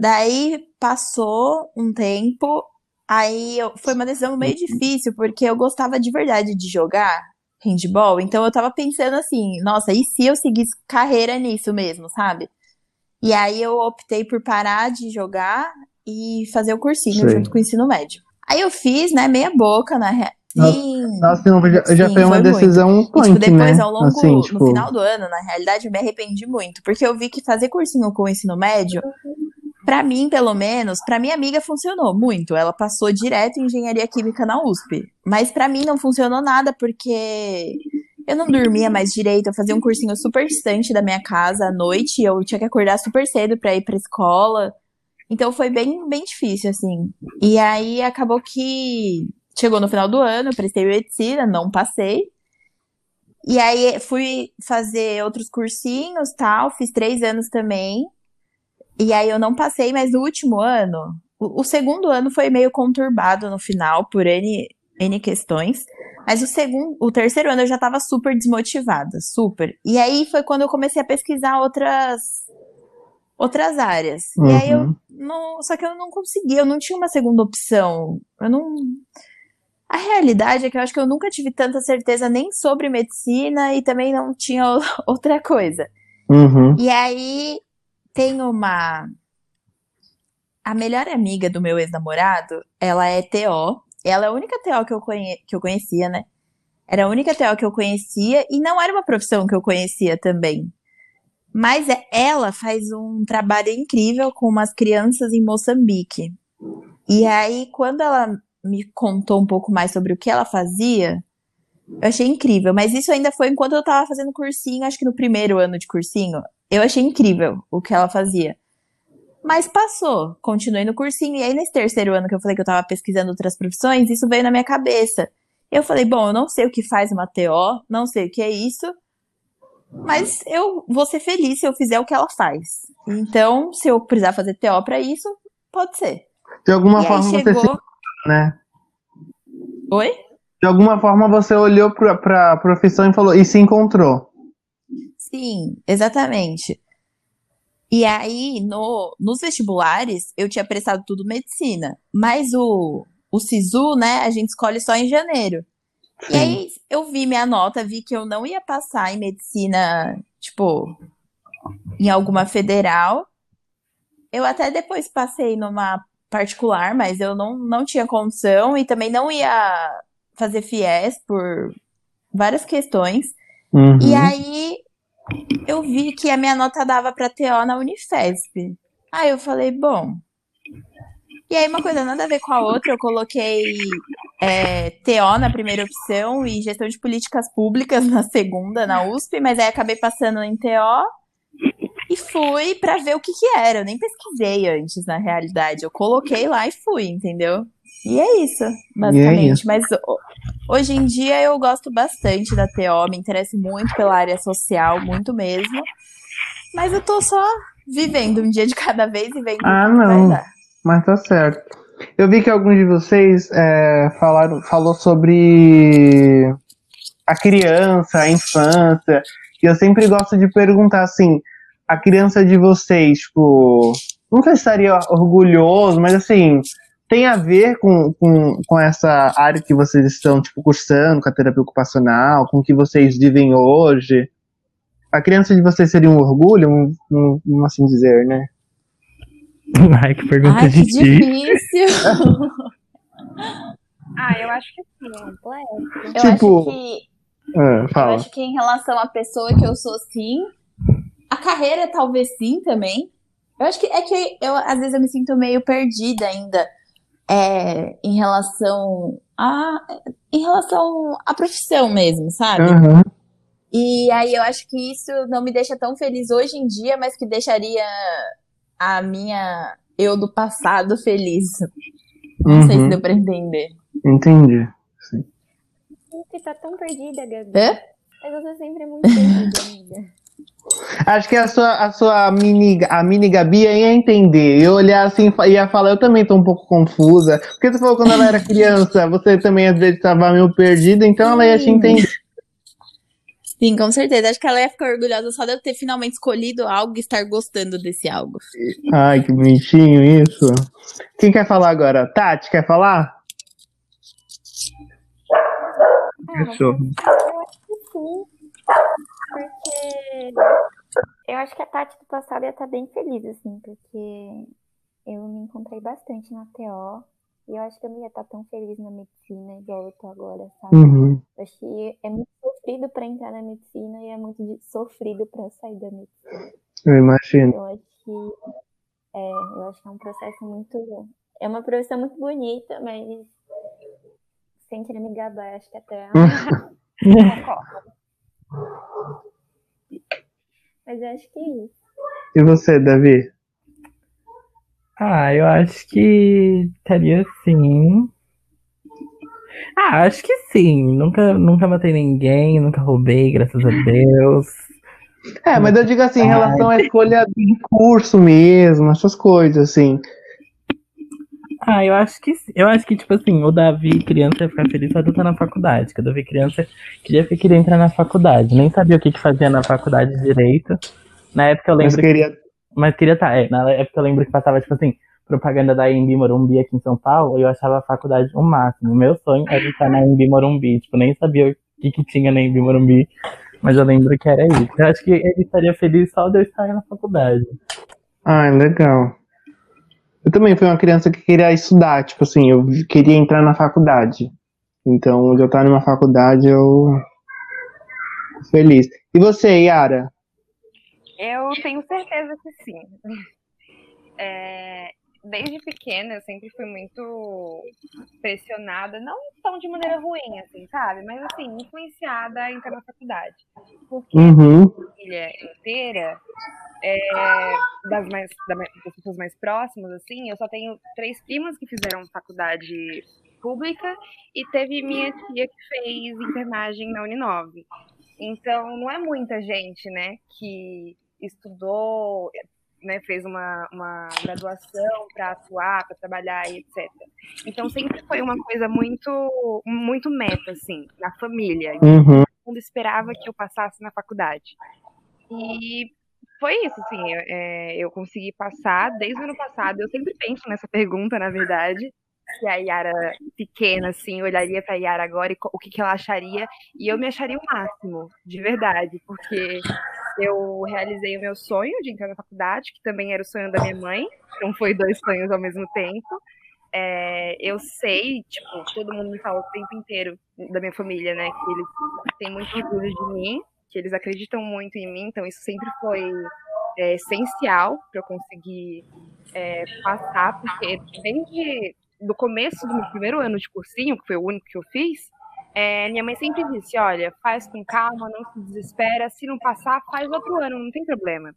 Daí passou um tempo, aí eu- foi uma decisão meio difícil, porque eu gostava de verdade de jogar handball, então eu tava pensando assim, nossa, e se eu seguisse carreira nisso mesmo, sabe? E aí eu optei por parar de jogar e fazer o cursinho Sei. junto com o ensino médio. Aí eu fiz, né, meia boca, na real. Nossa, Sim. Nossa, não, já, já Sim, foi uma foi muito. decisão E, tipo, punk, depois, né? ao longo, assim, tipo, no final do ano, na realidade, eu me arrependi muito. Porque eu vi que fazer cursinho com o ensino médio, pra mim, pelo menos, pra minha amiga funcionou muito. Ela passou direto em engenharia química na USP. Mas pra mim não funcionou nada, porque eu não dormia mais direito. Eu fazia um cursinho super distante da minha casa à noite. Eu tinha que acordar super cedo pra ir pra escola. Então foi bem, bem difícil, assim. E aí acabou que chegou no final do ano, eu prestei medicina, não passei. E aí fui fazer outros cursinhos, tal, fiz três anos também. E aí eu não passei, mas no último ano, o, o segundo ano foi meio conturbado no final, por N, N questões. Mas o segundo, o terceiro ano eu já tava super desmotivada, super. E aí foi quando eu comecei a pesquisar outras outras áreas. E aí eu uhum. não, só que eu não conseguia, eu não tinha uma segunda opção. Eu não. A realidade é que eu acho que eu nunca tive tanta certeza nem sobre medicina e também não tinha outra coisa. Uhum. E aí tem uma. A melhor amiga do meu ex-namorado, ela é TO. Ela é a única TO que eu, conhe... que eu conhecia, né? Era a única TO que eu conhecia e não era uma profissão que eu conhecia também. Mas é- ela faz um trabalho incrível com umas crianças em Moçambique. E aí, quando ela me contou um pouco mais sobre o que ela fazia, eu achei incrível. Mas isso ainda foi enquanto eu tava fazendo cursinho, acho que no primeiro ano de cursinho. Eu achei incrível o que ela fazia. Mas passou, continuei no cursinho. E aí, nesse terceiro ano que eu falei que eu tava pesquisando outras profissões, isso veio na minha cabeça. Eu falei, bom, eu não sei o que faz uma TO, não sei o que é isso, mas eu vou ser feliz se eu fizer o que ela faz. Então, se eu precisar fazer TO pra isso, pode ser. De alguma e forma você chegou. se, né? Oi? De alguma forma você olhou pra, pra profissão e falou, e se encontrou. Sim, exatamente. E aí, no, nos vestibulares, eu tinha prestado tudo medicina. Mas o, o SISU, né, a gente escolhe só em janeiro. E aí, eu vi minha nota, vi que eu não ia passar em medicina, tipo, em alguma federal. Eu até depois passei numa particular, mas eu não, não tinha condição e também não ia fazer FIES por várias questões. Uhum. E aí eu vi que a minha nota dava pra TO na Unifesp. Aí eu falei, bom. E aí uma coisa nada a ver com a outra, eu coloquei é, TO na primeira opção e gestão de políticas públicas na segunda, na USP, mas aí acabei passando em TO e fui pra ver o que que era. Eu nem pesquisei antes, na realidade. Eu coloquei lá e fui, entendeu? E é isso, basicamente. isso. Mas hoje em dia eu gosto bastante da TO, me interesso muito pela área social, muito mesmo. Mas eu tô só vivendo um dia de cada vez e vendo Ah, não. Mas tá certo. Eu vi que alguns de vocês é, falaram, falou sobre a criança, a infância. E eu sempre gosto de perguntar assim, a criança de vocês, tipo, não sei se estaria orgulhoso, mas assim, tem a ver com, com, com essa área que vocês estão, tipo, cursando, com a terapia ocupacional, com o que vocês vivem hoje? A criança de vocês seria um orgulho, um, um, um assim dizer, né? Ai, que pergunta Ai, que difícil. difícil. Ah, eu acho que sim. Complexo. Eu Tipo, acho que Ah, Eu acho que em relação à pessoa que eu sou, sim. A carreira, talvez sim, também. Eu acho que é que eu, às vezes, eu me sinto meio perdida ainda é, em relação a, em relação à profissão mesmo, sabe? Aham. E aí eu acho que isso não me deixa tão feliz hoje em dia, mas que deixaria a minha eu do passado feliz. Não sei se Uhum. deu pra entender. Entendi. Você tá tão perdida, Gabi. Hã? Mas você sempre é muito perdida, amiga. Acho que a sua, a sua mini, a mini Gabi ia entender. Eu olhar assim e ia falar, eu também tô um pouco confusa. Porque você falou quando ela era criança, você também às vezes estava meio perdida, então ela ia te entender. Sim, com certeza. Acho que ela ia ficar orgulhosa só de eu ter finalmente escolhido algo e estar gostando desse algo. Ai, que bonitinho isso. Quem quer falar agora? Tati, quer falar? Ah, Cachorro. Eu acho que sim. Porque eu acho que a Tati do passado ia estar bem feliz, assim, porque eu me encontrei bastante na TO. E eu acho que eu não ia estar tão feliz na medicina igual eu tô agora, sabe? Uhum. Eu acho que é muito sofrido pra entrar na medicina e é muito sofrido pra sair da medicina. Eu imagino. Eu acho que é, eu acho que é um processo muito. É uma profissão muito bonita, mas sem querer me gabar, acho que até. Mas eu acho que é isso. E você, Davi? Ah, eu acho que estaria sim. Ah, acho que sim. Nunca, nunca matei ninguém, nunca roubei, graças a Deus. É, mas eu digo assim, em relação à escolha de curso mesmo, essas coisas, assim. Ah, eu acho que. Eu acho que, tipo assim, o Davi criança ia ficar feliz só de eu estar na faculdade. Que o Davi criança queria que queria entrar na faculdade. Nem sabia o que, que fazia na faculdade direito. Na época eu Mas lembro queria. Mas queria estar, é, na época eu lembro que passava, tipo assim, propaganda da Embi Morumbi aqui em São Paulo, e eu achava a faculdade o máximo. Meu sonho era entrar na Embi Morumbi, tipo, nem sabia o que, que tinha na Embi Morumbi, mas eu lembro que era isso. Eu acho que ele estaria feliz só de eu estar na faculdade. Ah, legal. Eu também fui uma criança que queria estudar, tipo assim, eu queria entrar na faculdade. Então, de eu estar numa faculdade, eu. Feliz. E você, Yara? Eu tenho certeza que sim. É, desde pequena eu sempre fui muito pressionada, não tão de maneira ruim, assim, sabe? Mas assim, influenciada a entrar na faculdade. Porque Uhum. a família inteira, é, das, mais, da- das pessoas mais próximas, assim, eu só tenho três primas que fizeram faculdade pública e teve minha tia que fez enfermagem na Uninove. Então, não é muita gente, né, que estudou, né, fez uma, uma graduação para atuar, para trabalhar e etc. Então, sempre foi uma coisa muito, muito meta, assim, na família. Uhum. Todo mundo esperava que eu passasse na faculdade. E foi isso, assim, eu, é, eu consegui passar desde o ano passado. Eu sempre penso nessa pergunta, na verdade. Se a Yara pequena, assim, olharia pra Yara agora e o que, que ela acharia. E eu me acharia o máximo, de verdade, porque eu realizei o meu sonho de entrar na faculdade, que também era o sonho da minha mãe, então foi dois sonhos ao mesmo tempo. É, eu sei, tipo, todo mundo me fala o tempo inteiro da minha família, né, que eles têm muito orgulho de mim, que eles acreditam muito em mim, então isso sempre foi é, essencial para eu conseguir é, passar, porque desde do começo do meu primeiro ano de cursinho, que foi o único que eu fiz, é, minha mãe sempre disse, olha, faz com calma, não se desespera, se não passar, faz outro ano, não tem problema.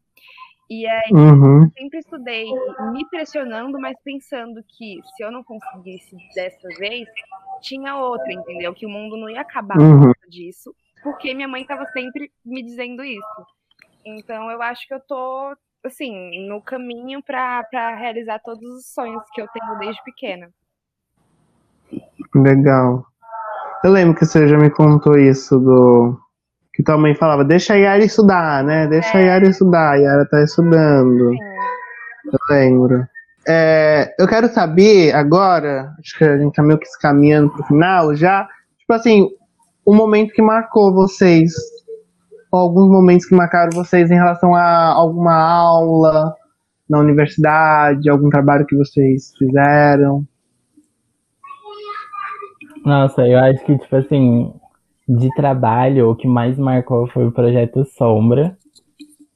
E aí Uhum. eu sempre estudei me pressionando, mas pensando que se eu não conseguisse dessa vez, tinha outra, entendeu? Que o mundo não ia acabar por Uhum. causa disso, porque minha mãe estava sempre me dizendo isso. Então eu acho que eu tô, assim, no caminho para realizar todos os sonhos que eu tenho desde pequena. Legal. Eu lembro que você já me contou isso do. Que tua mãe falava, deixa a Yara estudar, né? Deixa a Yara estudar, a Yara tá estudando. Eu lembro. É, eu quero saber agora, acho que a gente tá meio que se caminhando pro final já, tipo assim, um momento que marcou vocês alguns momentos que marcaram vocês em relação a alguma aula na universidade, algum trabalho que vocês fizeram? Nossa, eu acho que, tipo assim, de trabalho, o que mais marcou foi o projeto Sombra,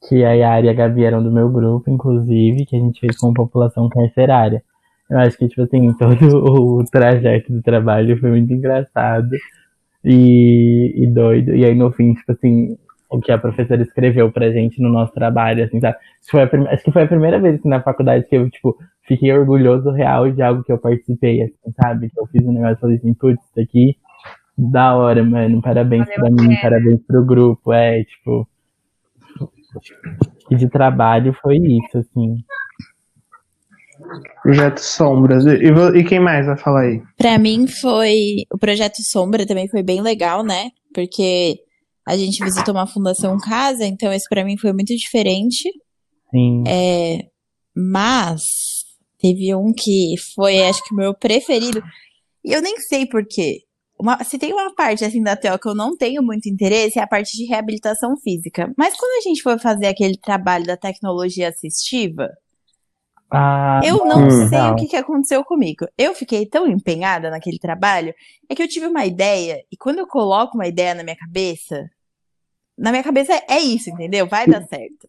que a Yara e a Gabi eram do meu grupo, inclusive, que a gente fez com população carcerária. Eu acho que, tipo assim, todo o trajeto do trabalho foi muito engraçado e, e doido. E aí, no fim, tipo assim, o que a professora escreveu pra gente no nosso trabalho, assim, sabe? Acho que foi a, acho que foi a primeira vez assim, na faculdade que eu, tipo, fiquei orgulhoso real de algo que eu participei, assim, sabe? Que eu fiz um negócio e falei assim, putz, isso aqui, da hora, mano, parabéns Valeu pra mim, pena. parabéns pro grupo, é, tipo... E de trabalho foi isso, assim. Projeto Sombras. E, e quem mais vai falar aí? Pra mim foi. O projeto Sombra também foi bem legal, né? Porque a gente visitou uma fundação casa, então esse pra mim foi muito diferente. Sim. É, mas teve um que foi, acho que o meu preferido. E eu nem sei por quê. Uma- se tem uma parte assim da TEO que eu não tenho muito interesse, é a parte de reabilitação física. Mas quando a gente foi fazer aquele trabalho da tecnologia assistiva, Ah, eu não Hum. sei Legal. o que, que aconteceu comigo. Eu fiquei tão empenhada naquele trabalho, é que eu tive uma ideia, e quando eu coloco uma ideia na minha cabeça, na minha cabeça é, é isso, entendeu? Vai dar certo.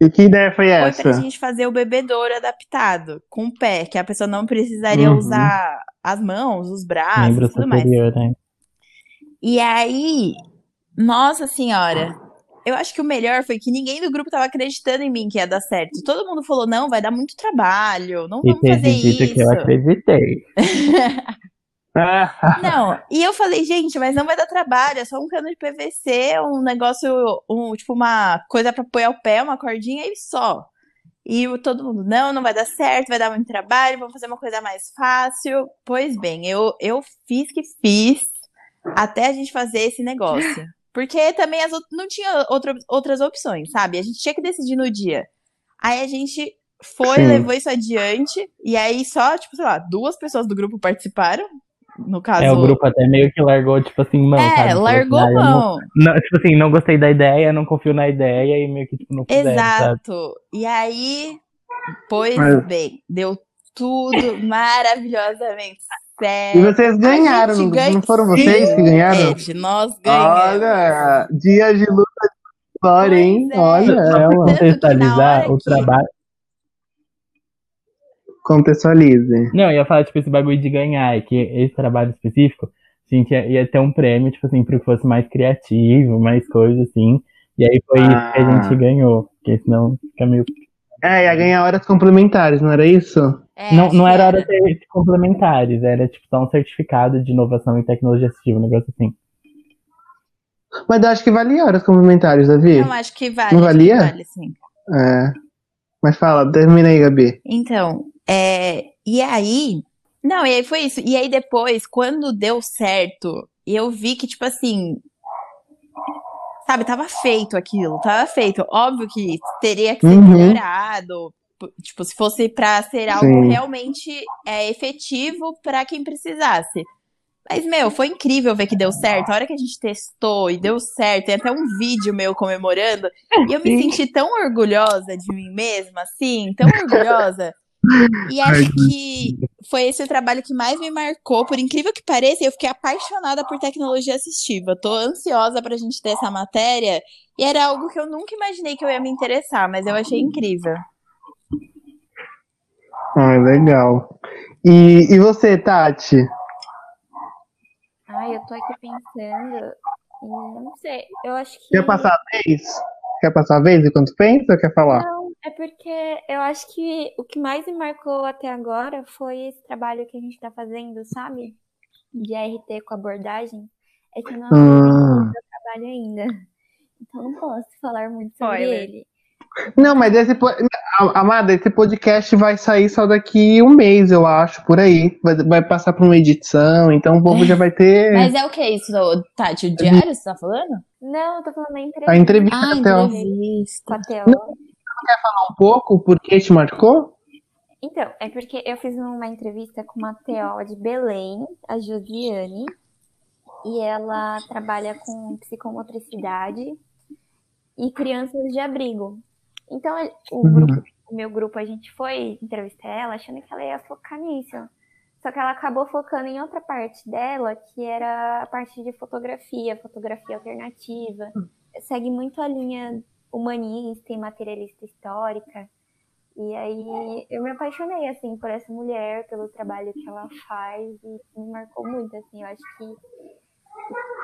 E que ideia foi Foi essa? pra gente fazer o bebedouro adaptado, com o pé, que a pessoa não precisaria Uhum. usar as mãos, os braços, membro tudo mais. né? E aí, nossa senhora, eu acho que o melhor foi que ninguém do grupo tava acreditando em mim que ia dar certo. Todo mundo falou, não, vai dar muito trabalho, não vamos fazer isso. que eu acreditei. Não, e eu falei, gente, mas não vai dar trabalho, é só um cano de PVC, um negócio, um, tipo uma coisa pra apoiar o pé, uma cordinha e só. E todo mundo, não, não vai dar certo, vai dar muito trabalho, vamos fazer uma coisa mais fácil. Pois bem, eu, eu fiz que fiz até a gente fazer esse negócio. Porque também as, não tinha outra, outras opções, sabe? A gente tinha que decidir no dia. Aí a gente foi, Sim. levou isso adiante, e aí só, tipo, sei lá, duas pessoas do grupo participaram. No caso. É, o grupo até meio que largou, tipo assim, mão, sabe? É, Falou largou assim, ah, eu não- mão. não- tipo assim, não gostei da ideia, não confio na ideia e meio que, tipo, não fizeram, sabe? Exato. E aí, pois Mas- bem, deu tudo maravilhosamente E vocês ganharam, gente não, ganha- não foram vocês Sim, que ganharam? Ed, nós ganhamos. Olha, dia de luta de glória, hein? É. Olha que na Contextualizar o que- trabalho. Contextualize. Não, eu ia falar, tipo, esse bagulho de ganhar, é que esse trabalho específico, a gente ia, ia ter um prêmio, tipo assim, pro que fosse mais criativo, mais coisa, assim. E aí foi isso que a Ah. gente ganhou, porque senão fica meio. É, ia ganhar horas complementares, não era isso? É, não não que era hora de complementares, era tipo só um certificado de inovação em tecnologia assistiva, um negócio assim. Mas eu acho que valia horas complementares, Davi. Não, acho que vale. Não valia? vale, sim. É. Mas fala, termina aí, Gabi. Então, é, e aí, não, e aí foi isso. E aí depois, quando deu certo, eu vi que, tipo assim, sabe, tava feito aquilo, tava feito. Óbvio que teria que ser Uhum. melhorado, tipo, se fosse pra ser algo Sim. realmente é, efetivo pra quem precisasse. Mas, meu, foi incrível ver que deu certo. A hora que a gente testou e deu certo, tem até um vídeo meu comemorando. E eu me senti tão orgulhosa de mim mesma, assim, tão orgulhosa. E acho que foi esse o trabalho que mais me marcou. Por incrível que pareça, eu fiquei apaixonada por tecnologia assistiva. Tô ansiosa pra gente ter essa matéria. E era algo que eu nunca imaginei que eu ia me interessar, mas eu achei incrível. Ah, legal. E, e você, Tati? Ai, eu tô aqui pensando. E eu não sei. Eu acho que. Quer passar a vez? Quer passar a vez enquanto pensa ou quer falar? Não, é porque eu acho que o que mais me marcou até agora foi esse trabalho que a gente tá fazendo, sabe? De RT com abordagem. É que eu não o meu trabalho ainda. Então não posso falar muito sobre Spoiler. ele. Não, mas esse. Amada, esse podcast vai sair só daqui um mês, eu acho, por aí. Vai, vai passar por uma edição, então o povo já vai ter Mas é o que isso, Tati? O diário você tá falando? Não, eu tô falando da entrevista a entrevista Ah, entrevista. com a Theo. um pouco, porque te marcou? Então, é porque eu fiz uma entrevista com uma TO de Belém, a Josiane, e ela trabalha com psicomotricidade. e crianças de abrigo. Então, o, Uhum. grupo, o meu grupo, a gente foi entrevistar ela achando que ela ia focar nisso. Só que ela acabou focando em outra parte dela, que era a parte de fotografia, fotografia alternativa. Segue muito a linha humanista e materialista histórica. E aí eu me apaixonei assim por essa mulher, pelo trabalho que ela faz e me marcou muito assim. Eu acho que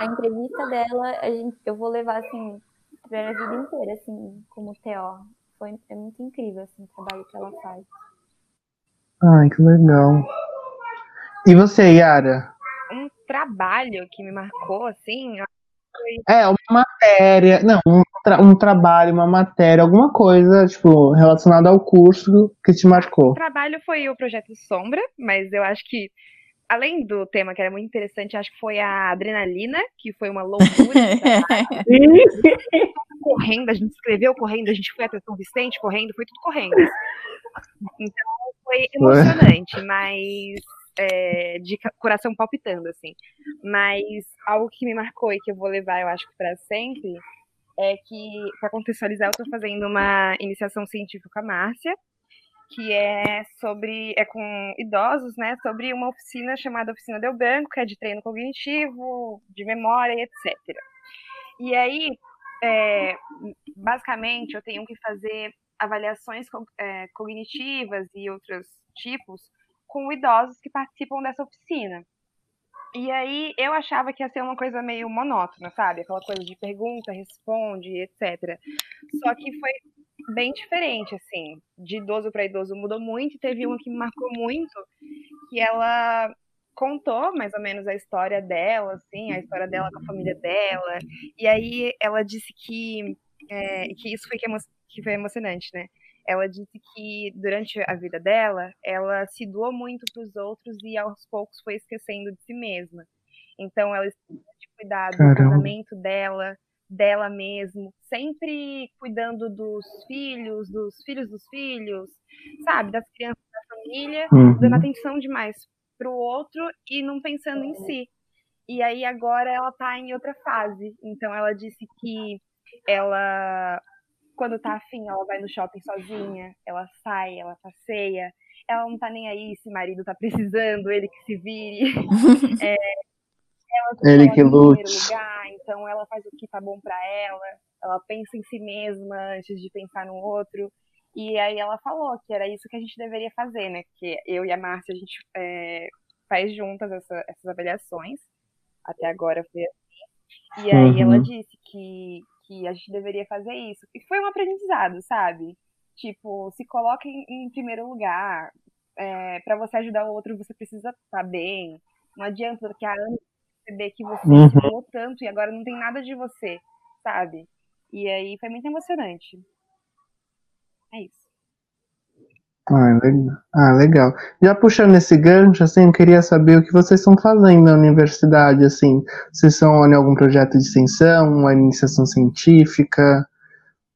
a entrevista dela, a gente, eu vou levar assim para a vida inteira assim, como TO. Foi é muito incrível assim o trabalho que ela faz. Ai, que legal. E você, Yara? Um trabalho que me marcou, assim, É, uma matéria. Não, um, tra- um trabalho, uma matéria, alguma coisa, tipo, relacionada ao curso que te marcou. O trabalho foi o projeto Sombra, mas eu acho que, além do tema que era muito interessante, acho que foi a adrenalina, que foi uma loucura. correndo, a gente escreveu correndo, a gente foi até São Vicente correndo, foi tudo correndo. Então foi emocionante, mas é, de coração palpitando, assim. Mas algo que me marcou e que eu vou levar, eu acho que para sempre, é que, para contextualizar, eu estou fazendo uma iniciação científica com a Márcia, que é sobre, é com idosos, né, sobre uma oficina chamada Oficina Del Branco, que é de treino cognitivo, de memória e etc. E aí, é, basicamente, eu tenho que fazer avaliações é, cognitivas e outros tipos com idosos que participam dessa oficina. E aí eu achava que ia ser uma coisa meio monótona, sabe? Aquela coisa de pergunta, responde, etc. Só que foi bem diferente, assim. De idoso para idoso mudou muito. E teve uma que me marcou muito, que ela contou mais ou menos a história dela, assim, a história dela com a família dela. E aí ela disse que, é, que isso foi, que, emo que foi emocionante, né? Ela disse que durante a vida dela, ela se doou muito para os outros e aos poucos foi esquecendo de si mesma. Então ela de cuidar do casamento dela, dela mesmo, sempre cuidando dos filhos, dos filhos dos filhos, sabe, das crianças da família, Uhum. dando atenção demais pro outro e não pensando em si. E aí agora ela tá em outra fase. Então ela disse que ela quando tá afim, ela vai no shopping sozinha, ela sai, ela passeia, ela não tá nem aí se o marido tá precisando, ele que se vire. É, ela Ele que em primeiro lute. lugar, então ela faz o que tá bom pra ela, ela pensa em si mesma antes de pensar no outro. E aí ela falou que era isso que a gente deveria fazer, né? Que eu e a Márcia, a gente é, faz juntas essa- essas avaliações. Até agora foi assim. E aí ela Uhum. disse que, que a gente deveria fazer isso. E foi um aprendizado, sabe? Tipo, se coloque em, em primeiro lugar. É, para você ajudar o outro, você precisa estar bem. Não adianta que a Ana perceber que você Uhum. se tanto e agora não tem nada de você, sabe? E aí foi muito emocionante. É isso. Ah, legal. Ah, legal. Já puxando esse gancho, assim, eu queria saber o que vocês estão fazendo na universidade, assim. Vocês estão em algum projeto de extensão, uma iniciação científica,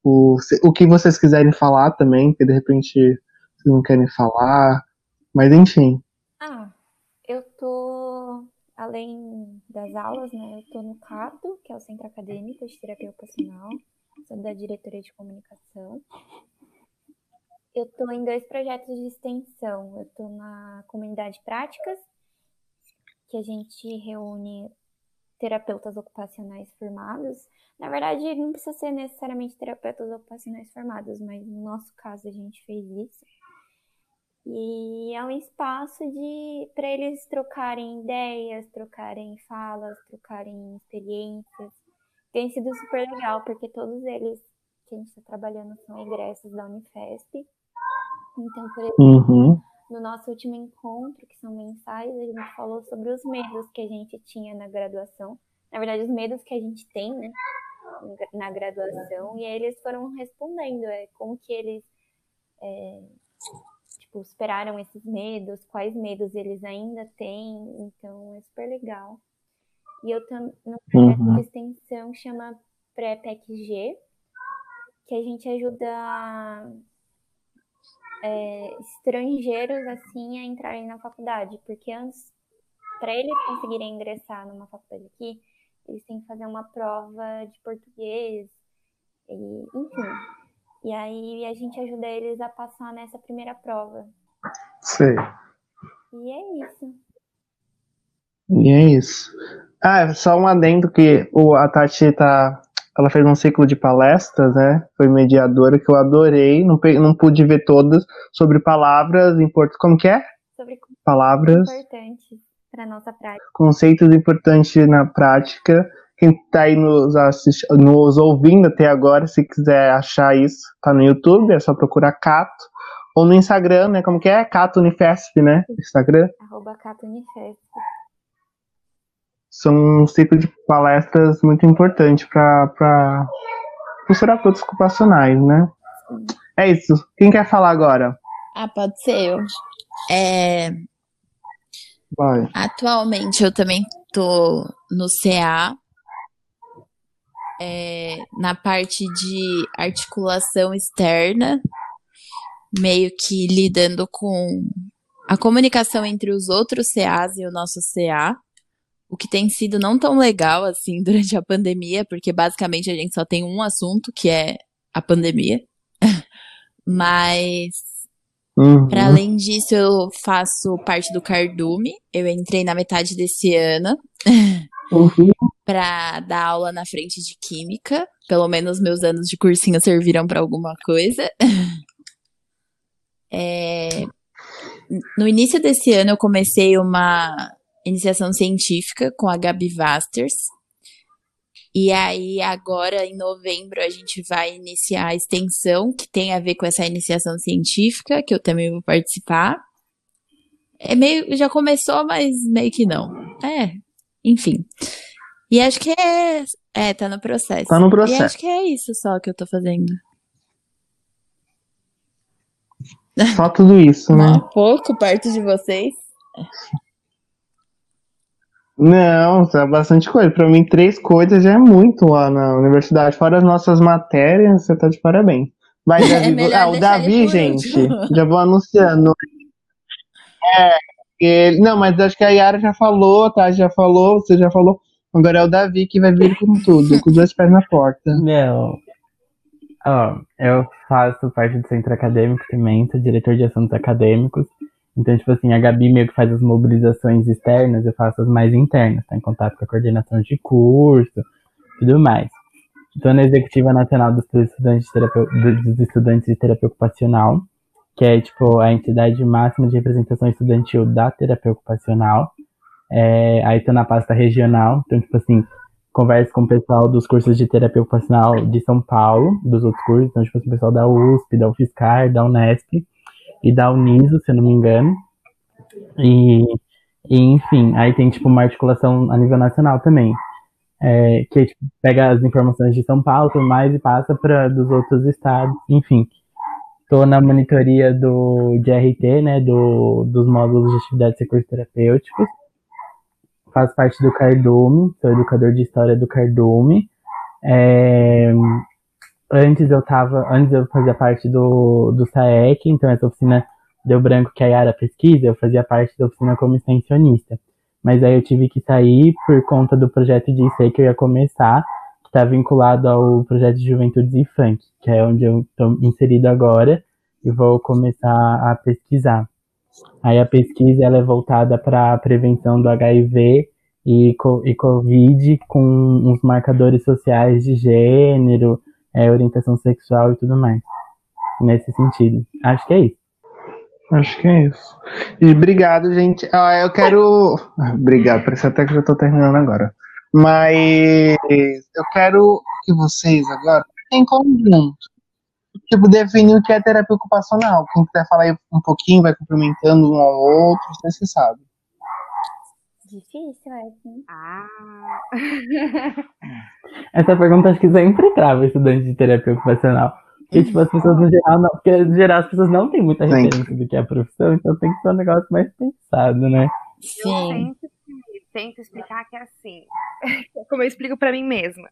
o, o que vocês quiserem falar também, que de repente vocês não querem falar, mas enfim. Ah, eu tô, além das aulas, né, eu tô no CAPO, que é o Centro Acadêmico de Terapia Ocupacional, sou da diretoria de comunicação. Eu tô em dois projetos de extensão. Eu tô na comunidade práticas, que a gente reúne terapeutas ocupacionais formados. Na verdade, não precisa ser necessariamente terapeutas ocupacionais formados, mas no nosso caso a gente fez isso. E é um espaço de para eles trocarem ideias, trocarem falas, trocarem experiências. Tem sido super legal, porque todos eles que a gente está trabalhando são egressos da Unifesp. Então, por exemplo, Uhum. no nosso último encontro, que são mensais, a gente falou sobre os medos que a gente tinha na graduação. Na verdade, os medos que a gente tem, né, na graduação. E aí eles foram respondendo, é, como que eles é, tipo, superaram esses medos, quais medos eles ainda têm. Então, é super legal. E eu também, no projeto Uhum. de extensão chama Pré-PEC-G, que a gente ajuda é, estrangeiros assim a entrarem na faculdade, porque antes, para eles conseguirem ingressar numa faculdade aqui, eles têm que fazer uma prova de português, E, enfim. E aí a gente ajuda eles a passar nessa primeira prova. Sei. E é isso. E é isso. Ah, só um adendo que o, a Tati tá. Ela fez um ciclo de palestras, né? Foi mediadora, que eu adorei. Não, não pude ver todas sobre palavras importantes. Como que é? Sobre Palavras, importante para nossa prática. conceitos importantes na prática. Quem tá aí nos, assist... nos ouvindo até agora, se quiser achar isso, tá no YouTube, é só procurar Cato. Ou no Instagram, né? Como que é? Cato Unifesp, né? Instagram. Arroba Cato Unifesp. São um ciclo de palestras muito importante para os terapeutas ocupacionais, né? É isso. Quem quer falar agora? Ah, pode ser eu. É, Vai. atualmente eu também tô no CA, é, na parte de articulação externa, meio que lidando com a comunicação entre os outros CAs e o nosso CA, o que tem sido não tão legal assim durante a pandemia, porque basicamente a gente só tem um assunto, que é a pandemia. Mas Uhum. para além disso, eu faço parte do Cardume. Eu entrei na metade desse ano Uhum. para dar aula na frente de química. Pelo menos meus anos de cursinho serviram para alguma coisa. É, No início desse ano, eu comecei uma iniciação científica com a Gabi Vasters. E aí, agora em novembro, a gente vai iniciar a extensão, que tem a ver com essa iniciação científica, que eu também vou participar. É meio, já começou, mas meio que não. É, enfim. E acho que é, é, tá no processo. Tá no E processo. acho que é isso só que eu tô fazendo. Só tudo isso, né? Um pouco perto de vocês. Não, é bastante coisa. Pra mim, três coisas já é muito lá na universidade. Fora as nossas matérias, você tá de parabéns. Vai, É Davi. melhor ah, o Davi, gente, último. já vou anunciando. É, ele, não, mas acho que a Yara já falou, tá? Já falou, você já falou. Agora é o Davi que vai vir com tudo, com dois pés na porta. Não. Ó, eu faço parte do centro acadêmico também, sou diretor de assuntos acadêmicos. Então, tipo assim, a Gabi meio que faz as mobilizações externas, eu faço as mais internas, tá em contato com a coordenação de curso, tudo mais. Estou na Executiva Nacional dos Estudantes de Terapia, dos Estudantes de Terapia Ocupacional, que é, tipo, a entidade máxima de representação estudantil da terapia ocupacional. É, aí tô na pasta regional, então, tipo assim, converso com o pessoal dos cursos de terapia ocupacional de São Paulo, dos outros cursos, então, tipo assim, o pessoal da USP, da UFSCar, da Unesp e da Uniso, se eu não me engano. E, e, enfim, aí tem, tipo, uma articulação a nível nacional também, é, que tipo, pega as informações de São Paulo tudo mais e passa para dos outros estados, enfim. Estou na monitoria do de RT, né, do, dos módulos de atividades e recursos terapêuticos faço parte do Cardume, sou educador de história do Cardume. É, antes eu tava, antes eu fazia parte do, do SAEC, então essa oficina deu branco que a Yara pesquisa, eu fazia parte da oficina como extensionista. Mas aí eu tive que sair por conta do projeto de IC que eu ia começar, que está vinculado ao projeto de Juventudes e Funk, que é onde eu estou inserido agora e vou começar a pesquisar. Aí a pesquisa ela é voltada para a prevenção do HIV e, e Covid com uns marcadores sociais de gênero, é, orientação sexual e tudo mais. Nesse sentido. Acho que é isso. Acho que é isso. E obrigado, gente. Ah, eu quero. Obrigado, parece até que eu tô terminando agora. Mas eu quero que vocês agora, em conjunto, tipo, definir o que é terapia ocupacional. Quem quiser falar um pouquinho, vai complementando um ao outro, você sabe. Difícil, é assim. Ah, Essa pergunta acho que sempre trava estudante de terapia ocupacional. Porque, tipo, as pessoas no geral, não, porque no geral as pessoas não têm muita Sim. referência do que é a profissão, então tem que ser um negócio mais pensado, né? eu Sim. sempre tento explicar que é assim, como eu explico pra mim mesma,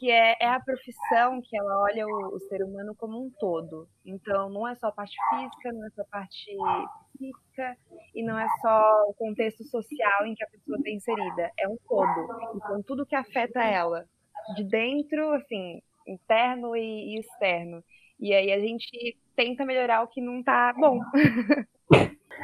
que é, é a profissão que ela olha o, o ser humano como um todo. Então, não é só a parte física, não é só a parte psíquica e não é só o contexto social em que a pessoa está inserida, é um todo. Então, tudo que afeta ela, de dentro, assim, interno e, e externo. E aí a gente tenta melhorar o que não tá bom.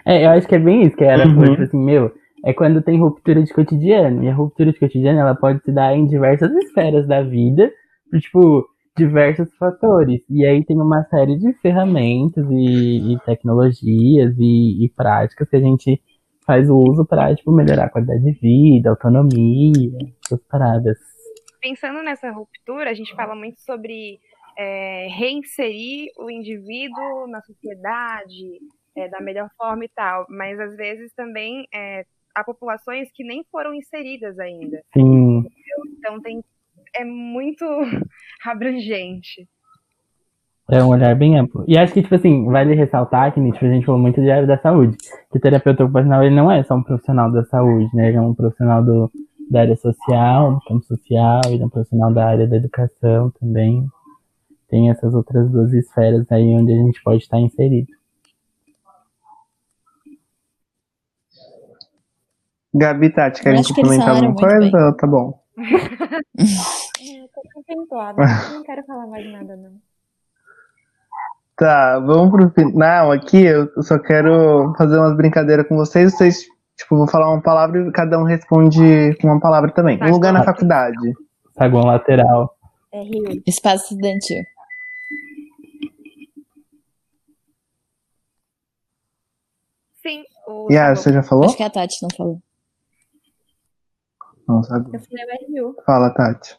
É, eu acho que é bem isso, que era Uhum. tipo assim, meu, é quando tem ruptura de cotidiano. E a ruptura de cotidiano, ela pode se dar em diversas esferas da vida, tipo, diversos fatores. E aí tem uma série de ferramentas e, e tecnologias e, e práticas que a gente faz o uso pra, tipo, melhorar a qualidade de vida, autonomia, essas paradas. Pensando nessa ruptura, a gente fala muito sobre é, reinserir o indivíduo na sociedade é, da melhor forma e tal, mas às vezes também é, há populações que nem foram inseridas ainda. Sim, Então tem, é muito abrangente. É um olhar bem amplo. E acho que, tipo assim, vale ressaltar que tipo, a gente falou muito de área da saúde. Que o terapeuta ocupacional, ele não é só um profissional da saúde, né? Ele é um profissional do, da área social, do campo social, ele é um profissional da área da educação também. Tem essas outras duas esferas aí onde a gente pode estar inserido. Gabi, Tati, querem complementar alguma coisa? Tá bom. É, eu tô contemplada. não quero falar mais nada, não. Tá, vamos pro final aqui. Eu só quero fazer umas brincadeiras com vocês. Vocês, tipo, vou falar uma palavra e cada um responde com uma palavra também. Um lugar na faculdade. Saguão lateral. É Rio. Espaço estudantil. Sim, o Yara, você já falou? Acho que a Tati não falou. Eu falei o Rio. Fala, Tati.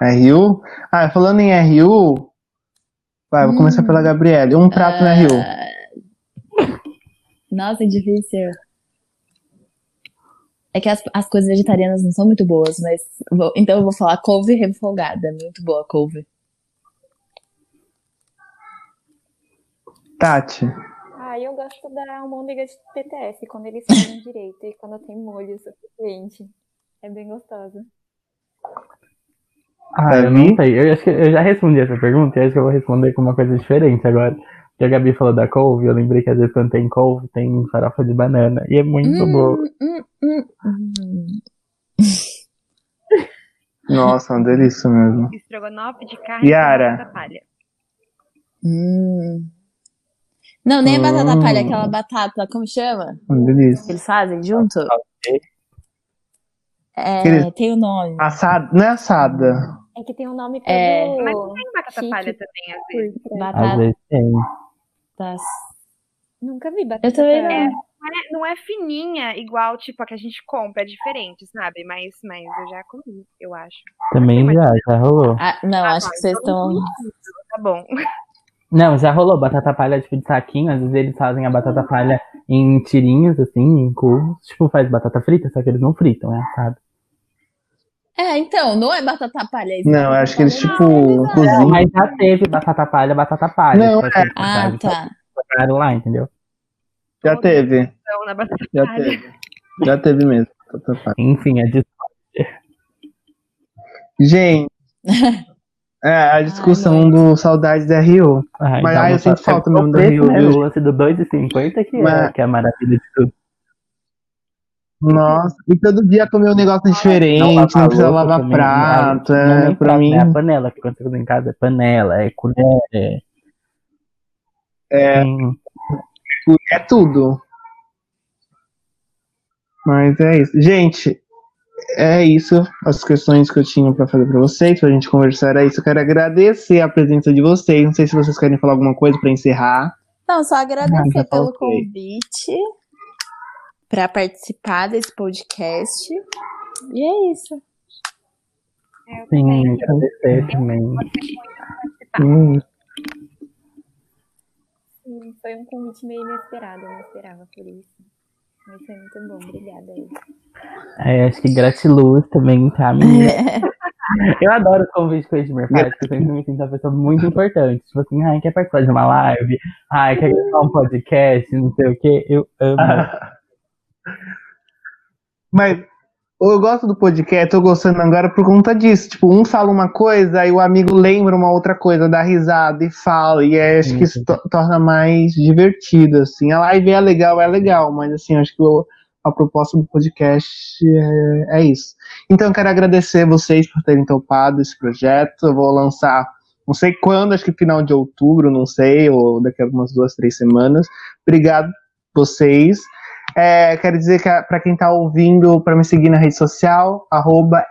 RU? Ah, falando em RU. Vai, vou começar Hum. pela Gabriele. Um prato na RU. Ah, Nossa, é difícil. É que as, as coisas vegetarianas não são muito boas, mas. vou- então eu vou falar couve refogada. Muito boa couve. Tati. Ah, eu gosto da almôndega de TTS, quando eles fazem direito e quando tem molho suficiente. É bem gostosa. Ah, eu não sei. Eu acho que eu já respondi essa pergunta e acho que eu vou responder com uma coisa diferente agora. Porque a Gabi falou da couve, eu lembrei que às vezes quando tem couve, tem farofa de banana. E é muito Hum, boa. hum, hum. Nossa, uma delícia mesmo. Estrogonofe de carne Yara. batata palha. Hum. Não, nem a batata Hum. palha, aquela batata, como chama? Uma delícia. Que eles fazem junto? É, tem o nome. Assada. Não é assada. É que tem um nome todo É. Mas não tem batata chique palha também, às vezes. trás. Às vezes tem. Batatas. Nunca vi batata Eu também palha. não. Não é, não é fininha igual, tipo, a que a gente compra, é diferente, sabe? Mas, mas eu já comi, eu acho. Também Mas- já, já rolou. Ah, não, Ah, acho tá, que vocês então estão. Tá bom. Não, já rolou batata palha tipo de saquinho. Às vezes eles fazem a batata palha em tirinhos, assim, em cubos. Tipo, faz batata frita, só que eles não fritam, é assado. É, então, não é batata palha. é isso Não, eu acho que eles, tipo, Não, cozinham. mas já teve batata palha, batata palha. Não, tipo, assim, Ah, sabe? tá. Colocaram lá, entendeu? Já teve. Já teve. Já teve mesmo. Enfim, é de Gente. É, a discussão do Saudades da Rio. Ai, Mas, ah, eu sinto falta é mesmo o do preço, Rio, né? O lance do 2,50 que, Mas- é, que é a maravilha de tudo. Nossa, e todo dia comer um negócio diferente, não, lavar precisa lavar também, prato, não é é, pra prato, mim. É a panela, que quando você cozinha em casa é panela, é colher, é... É. É tudo. Mas é isso. Gente, é isso. As questões que eu tinha pra fazer pra vocês, pra gente conversar era isso. Eu quero agradecer a presença de vocês. Não sei se vocês querem falar alguma coisa pra encerrar. Não, só agradecer Ah, já pelo convite para participar desse podcast. E é isso. Eu Sim, agradecer também. Hum, Sim, Foi um convite meio inesperado, eu não esperava por isso. Mas foi muito bom, obrigada aí. É, acho que gratiluz também, tá, menina? Eu adoro os convites que o Edmir faz, porque eu sempre me sinto uma pessoa muito importante. Tipo assim, ai, quer participar de uma live? Ai, quer gravar um podcast, não sei o quê. Eu amo. Mas eu gosto do podcast, tô gostando agora por conta disso. Tipo, um fala uma coisa, aí o amigo lembra uma outra coisa, dá risada e fala. E aí acho que isso to- torna mais divertido, assim. A live é legal, é legal, mas assim, acho que o- a proposta do podcast é, é isso. Então, eu quero agradecer vocês por terem topado esse projeto. Eu vou lançar, não sei quando, acho que final de outubro, não sei, ou daqui a algumas duas, três semanas. Obrigado, vocês. É, quero dizer que para quem está ouvindo, para me seguir na rede social, arroba.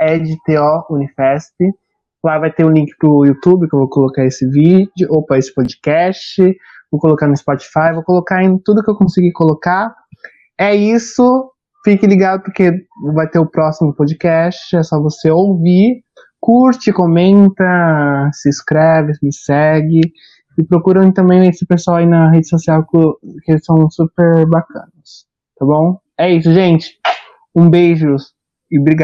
Lá vai ter um link para o YouTube, que eu vou colocar esse vídeo, ou para esse podcast. Vou colocar no Spotify, vou colocar em tudo que eu conseguir colocar. É isso. Fique ligado porque vai ter o próximo podcast. É só você ouvir, curte, comenta, se inscreve, me segue. E procurando também esse pessoal aí na rede social que eles são super bacanas. Tá bom? É isso, gente. Um beijo e obrigado.